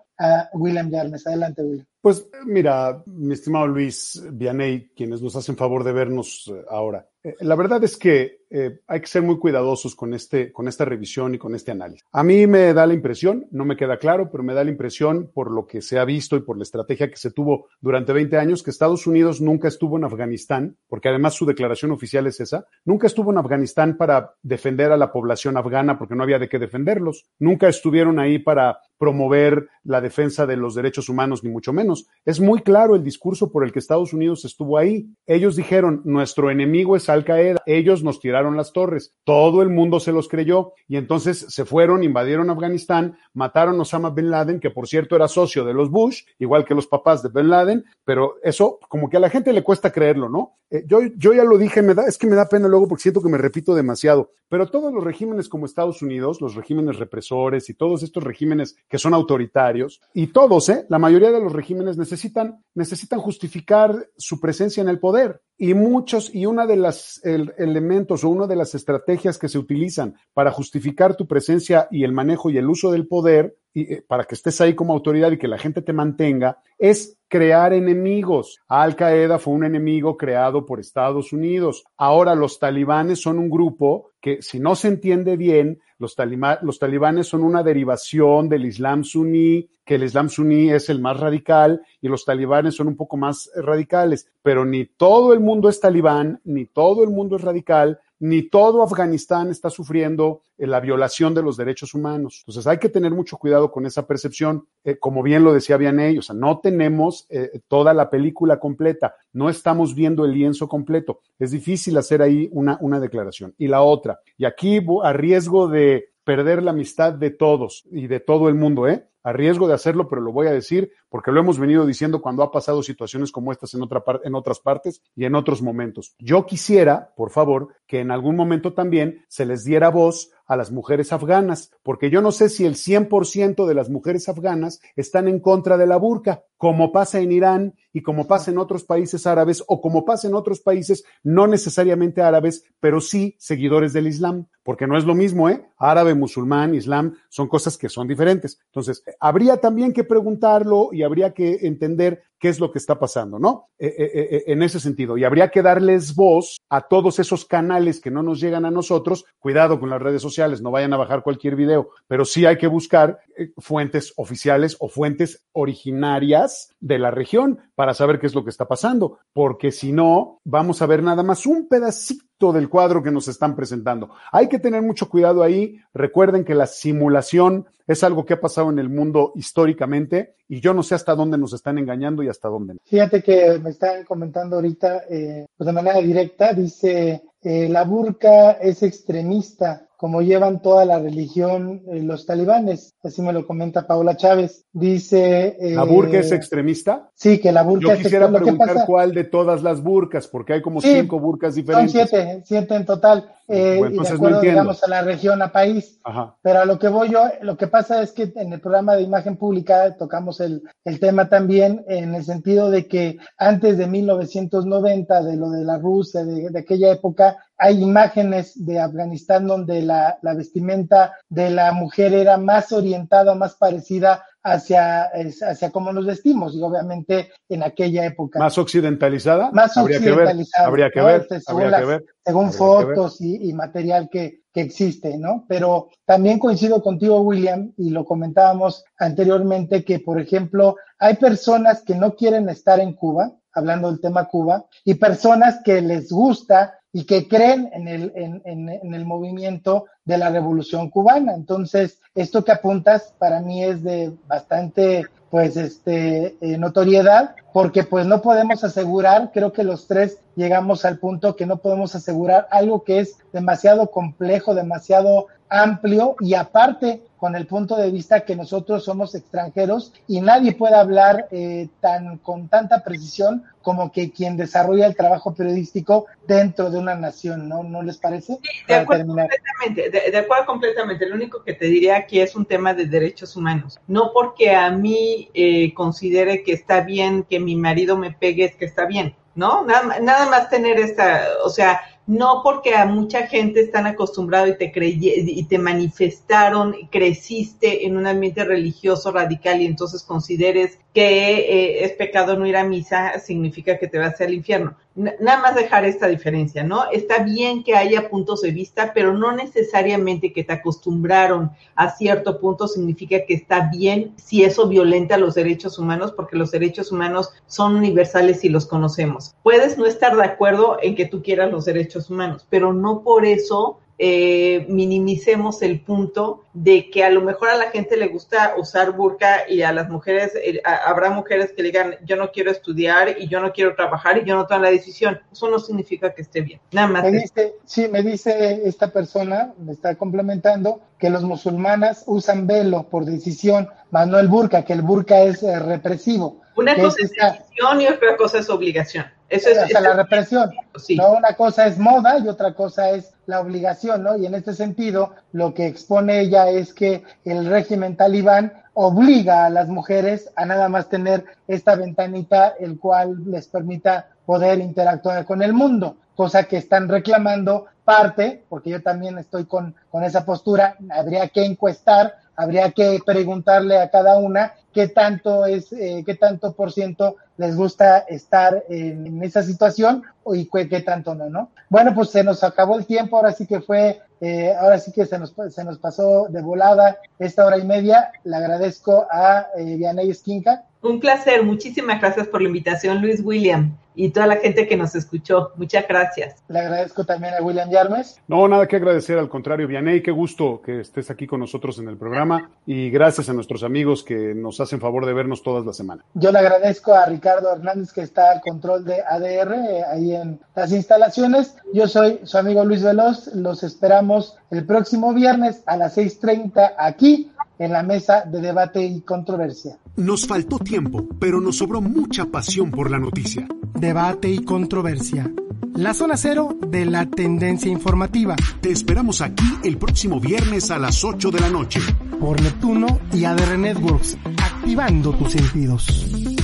William Yarnes. Adelante, William. Pues mira, mi estimado Luis Vianey, quienes nos hacen favor de vernos ahora, eh, la verdad es que eh, hay que ser muy cuidadosos con, este, con esta revisión y con este análisis. A mí me da la impresión, no me queda claro, pero me da la impresión por lo que se ha visto y por la estrategia que se tuvo durante 20 años, que Estados Unidos nunca estuvo en Afganistán, porque además su declaración oficial es esa, nunca estuvo en Afganistán para defender a la población afgana porque no había de qué defenderlos, nunca estuvieron ahí para promover la defensa de los derechos humanos, ni mucho menos. Es muy claro el discurso por el que Estados Unidos estuvo ahí. Ellos dijeron, nuestro enemigo es Al Qaeda, ellos nos tiraron las torres, todo el mundo se los creyó y entonces se fueron, invadieron Afganistán, mataron a Osama Bin Laden, que por cierto era socio de los Bush, igual que los papás de Bin Laden, pero eso como que a la gente le cuesta creerlo, ¿no? Eh, yo, yo ya lo dije, me da, es que me da pena luego porque siento que me repito demasiado, pero todos los regímenes como Estados Unidos, los regímenes represores y todos estos regímenes que son autoritarios, y todos, ¿eh? La mayoría de los regímenes necesitan, necesitan justificar su presencia en el poder. Y muchos, y una de las elementos o una de las estrategias que se utilizan para justificar tu presencia y el manejo y el uso del poder, y, eh, para que estés ahí como autoridad y que la gente te mantenga, es crear enemigos. Al Qaeda fue un enemigo creado por Estados Unidos. Ahora los talibanes son un grupo que, si no se entiende bien, los, los talibanes son una derivación del Islam suní, que el Islam suní es el más radical y los talibanes son un poco más radicales, pero ni todo el mundo es talibán, ni todo el mundo es radical, ni todo Afganistán está sufriendo eh, la violación de los derechos humanos. Entonces hay que tener mucho cuidado con esa percepción. Eh, como bien lo decía Vianney, o sea, no tenemos eh, toda la película completa, no estamos viendo el lienzo completo. Es difícil hacer ahí una, una declaración. Y la otra, y aquí a riesgo de perder la amistad de todos y de todo el mundo, ¿eh? A riesgo de hacerlo, pero lo voy a decir porque lo hemos venido diciendo cuando ha pasado situaciones como estas en, otra en otras partes y en otros momentos. Yo quisiera, por favor, que en algún momento también se les diera voz a las mujeres afganas, porque yo no sé si el 100% de las mujeres afganas están en contra de la burka, como pasa en Irán y como pasa en otros países árabes o como pasa en otros países no necesariamente árabes, pero sí seguidores del Islam, porque no es lo mismo, ¿eh? Árabe, musulmán, Islam, son cosas que son diferentes. Entonces, habría también que preguntarlo y habría que entender qué es lo que está pasando, ¿no? Eh, eh, eh, en ese sentido. Y habría que darles voz a todos esos canales que no nos llegan a nosotros. Cuidado con las redes sociales, no vayan a bajar cualquier video, pero sí hay que buscar fuentes oficiales o fuentes originarias de la región para saber qué es lo que está pasando, porque si no, vamos a ver nada más un pedacito del cuadro que nos están presentando. Hay que tener mucho cuidado ahí. Recuerden que la simulación es algo que ha pasado en el mundo históricamente y yo no sé hasta dónde nos están engañando y hasta dónde. Fíjate que me están comentando ahorita eh, pues de manera directa, dice, eh, la burka es extremista como llevan toda la religión eh, los talibanes. Así me lo comenta Paula Chávez. Dice... Eh, ¿La burka es extremista? Sí, que la burka Yo quisiera preguntar cuál de todas las burkas, porque hay como cinco burkas diferentes. Son siete, siete en total. Eh, y de acuerdo, digamos, a la región, a país. Pero a lo que voy yo, lo que pasa es que en el programa de imagen pública tocamos el, el tema también en el sentido de que antes de 1990, de lo de la Rusia, de, de aquella época, hay imágenes de Afganistán donde la, la, vestimenta de la mujer era más orientada, más parecida hacia, hacia cómo nos vestimos, y obviamente en aquella época. ¿Más occidentalizada? Más habría occidentalizada. habría que ver. Según, habría que ver. según fotos Y, y, material que, que existe, ¿no? Pero también coincido contigo, William, y lo comentábamos anteriormente, que, por ejemplo, hay personas que no quieren estar en Cuba, hablando del tema Cuba, y personas que les gusta y que creen en el, en, el movimiento de la revolución cubana. Entonces, esto que apuntas para mí es de bastante, pues, este, eh, notoriedad, porque pues no podemos asegurar, creo que los tres llegamos al punto que no podemos asegurar algo que es demasiado complejo, demasiado amplio y aparte con el punto de vista que nosotros somos extranjeros y nadie puede hablar eh, tan con tanta precisión como que quien desarrolla el trabajo periodístico dentro de una nación, ¿no? ¿No les parece? Sí, de acuerdo completamente, de, de, acuerdo completamente. Lo único que te diría aquí es un tema de derechos humanos. No porque a mí eh, considere que está bien que mi marido me pegue, es que está bien, ¿no? Nada, nada más tener esta, o sea, no porque a mucha gente están acostumbrado y te y te manifestaron, creciste en un ambiente religioso radical y entonces consideres que eh, es pecado no ir a misa, significa que te vas al infierno. Nada más dejar esta diferencia, ¿no? Está bien que haya puntos de vista, pero no necesariamente que te acostumbraron a cierto punto significa que está bien si eso violenta los derechos humanos, porque los derechos humanos son universales y los conocemos. Puedes no estar de acuerdo en que tú quieras los derechos humanos, pero no por eso eh, minimicemos el punto de que a lo mejor a la gente le gusta usar burka y a las mujeres, eh, habrá mujeres que digan, yo no quiero estudiar y yo no quiero trabajar y yo no tomo la decisión. Eso no significa que esté bien. Nada más. Me dice, sí, me dice esta persona, me está complementando, que los musulmanes usan velo por decisión, más no el burka, que el burka es eh, represivo. Una cosa es, decisión y otra cosa es obligación. Eso es, o sea, la represión. No, una cosa es moda y otra cosa es la obligación, ¿no? Y en este sentido, lo que expone ella es que el régimen talibán obliga a las mujeres a nada más tener esta ventanita, el cual les permita poder interactuar con el mundo, cosa que están reclamando parte, porque yo también estoy con, con esa postura, habría que encuestar, habría que preguntarle a cada una qué tanto es, eh, qué tanto por ciento les gusta estar en, esa situación y qué, tanto no, ¿no? Bueno, pues se nos acabó el tiempo, ahora sí que fue, eh, ahora sí que se nos, se nos pasó de volada esta hora y media. Le agradezco a eh, Vianey Esquinca. Un placer, muchísimas gracias por la invitación, Luis William y toda la gente que nos escuchó. Muchas gracias. Le agradezco también a William Yarmes. No, nada que agradecer, al contrario, Vianey, qué gusto que estés aquí con nosotros en el programa y gracias a nuestros amigos que nos hacen favor de vernos todas las semanas. Yo le agradezco a Ricardo Hernández que está al control de ADR eh, en las instalaciones. Yo soy su amigo Luis Veloz. Los esperamos el próximo viernes a las 6.30 aquí en la mesa de debate y controversia. Nos faltó tiempo, pero nos sobró mucha pasión por la noticia. Debate y controversia. La zona cero de la tendencia informativa. Te esperamos aquí el próximo viernes a las 8 de la noche. Por Neptuno y ADR Networks, activando tus sentidos.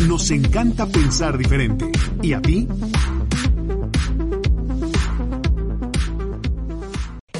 Nos encanta pensar diferente. ¿Y a ti?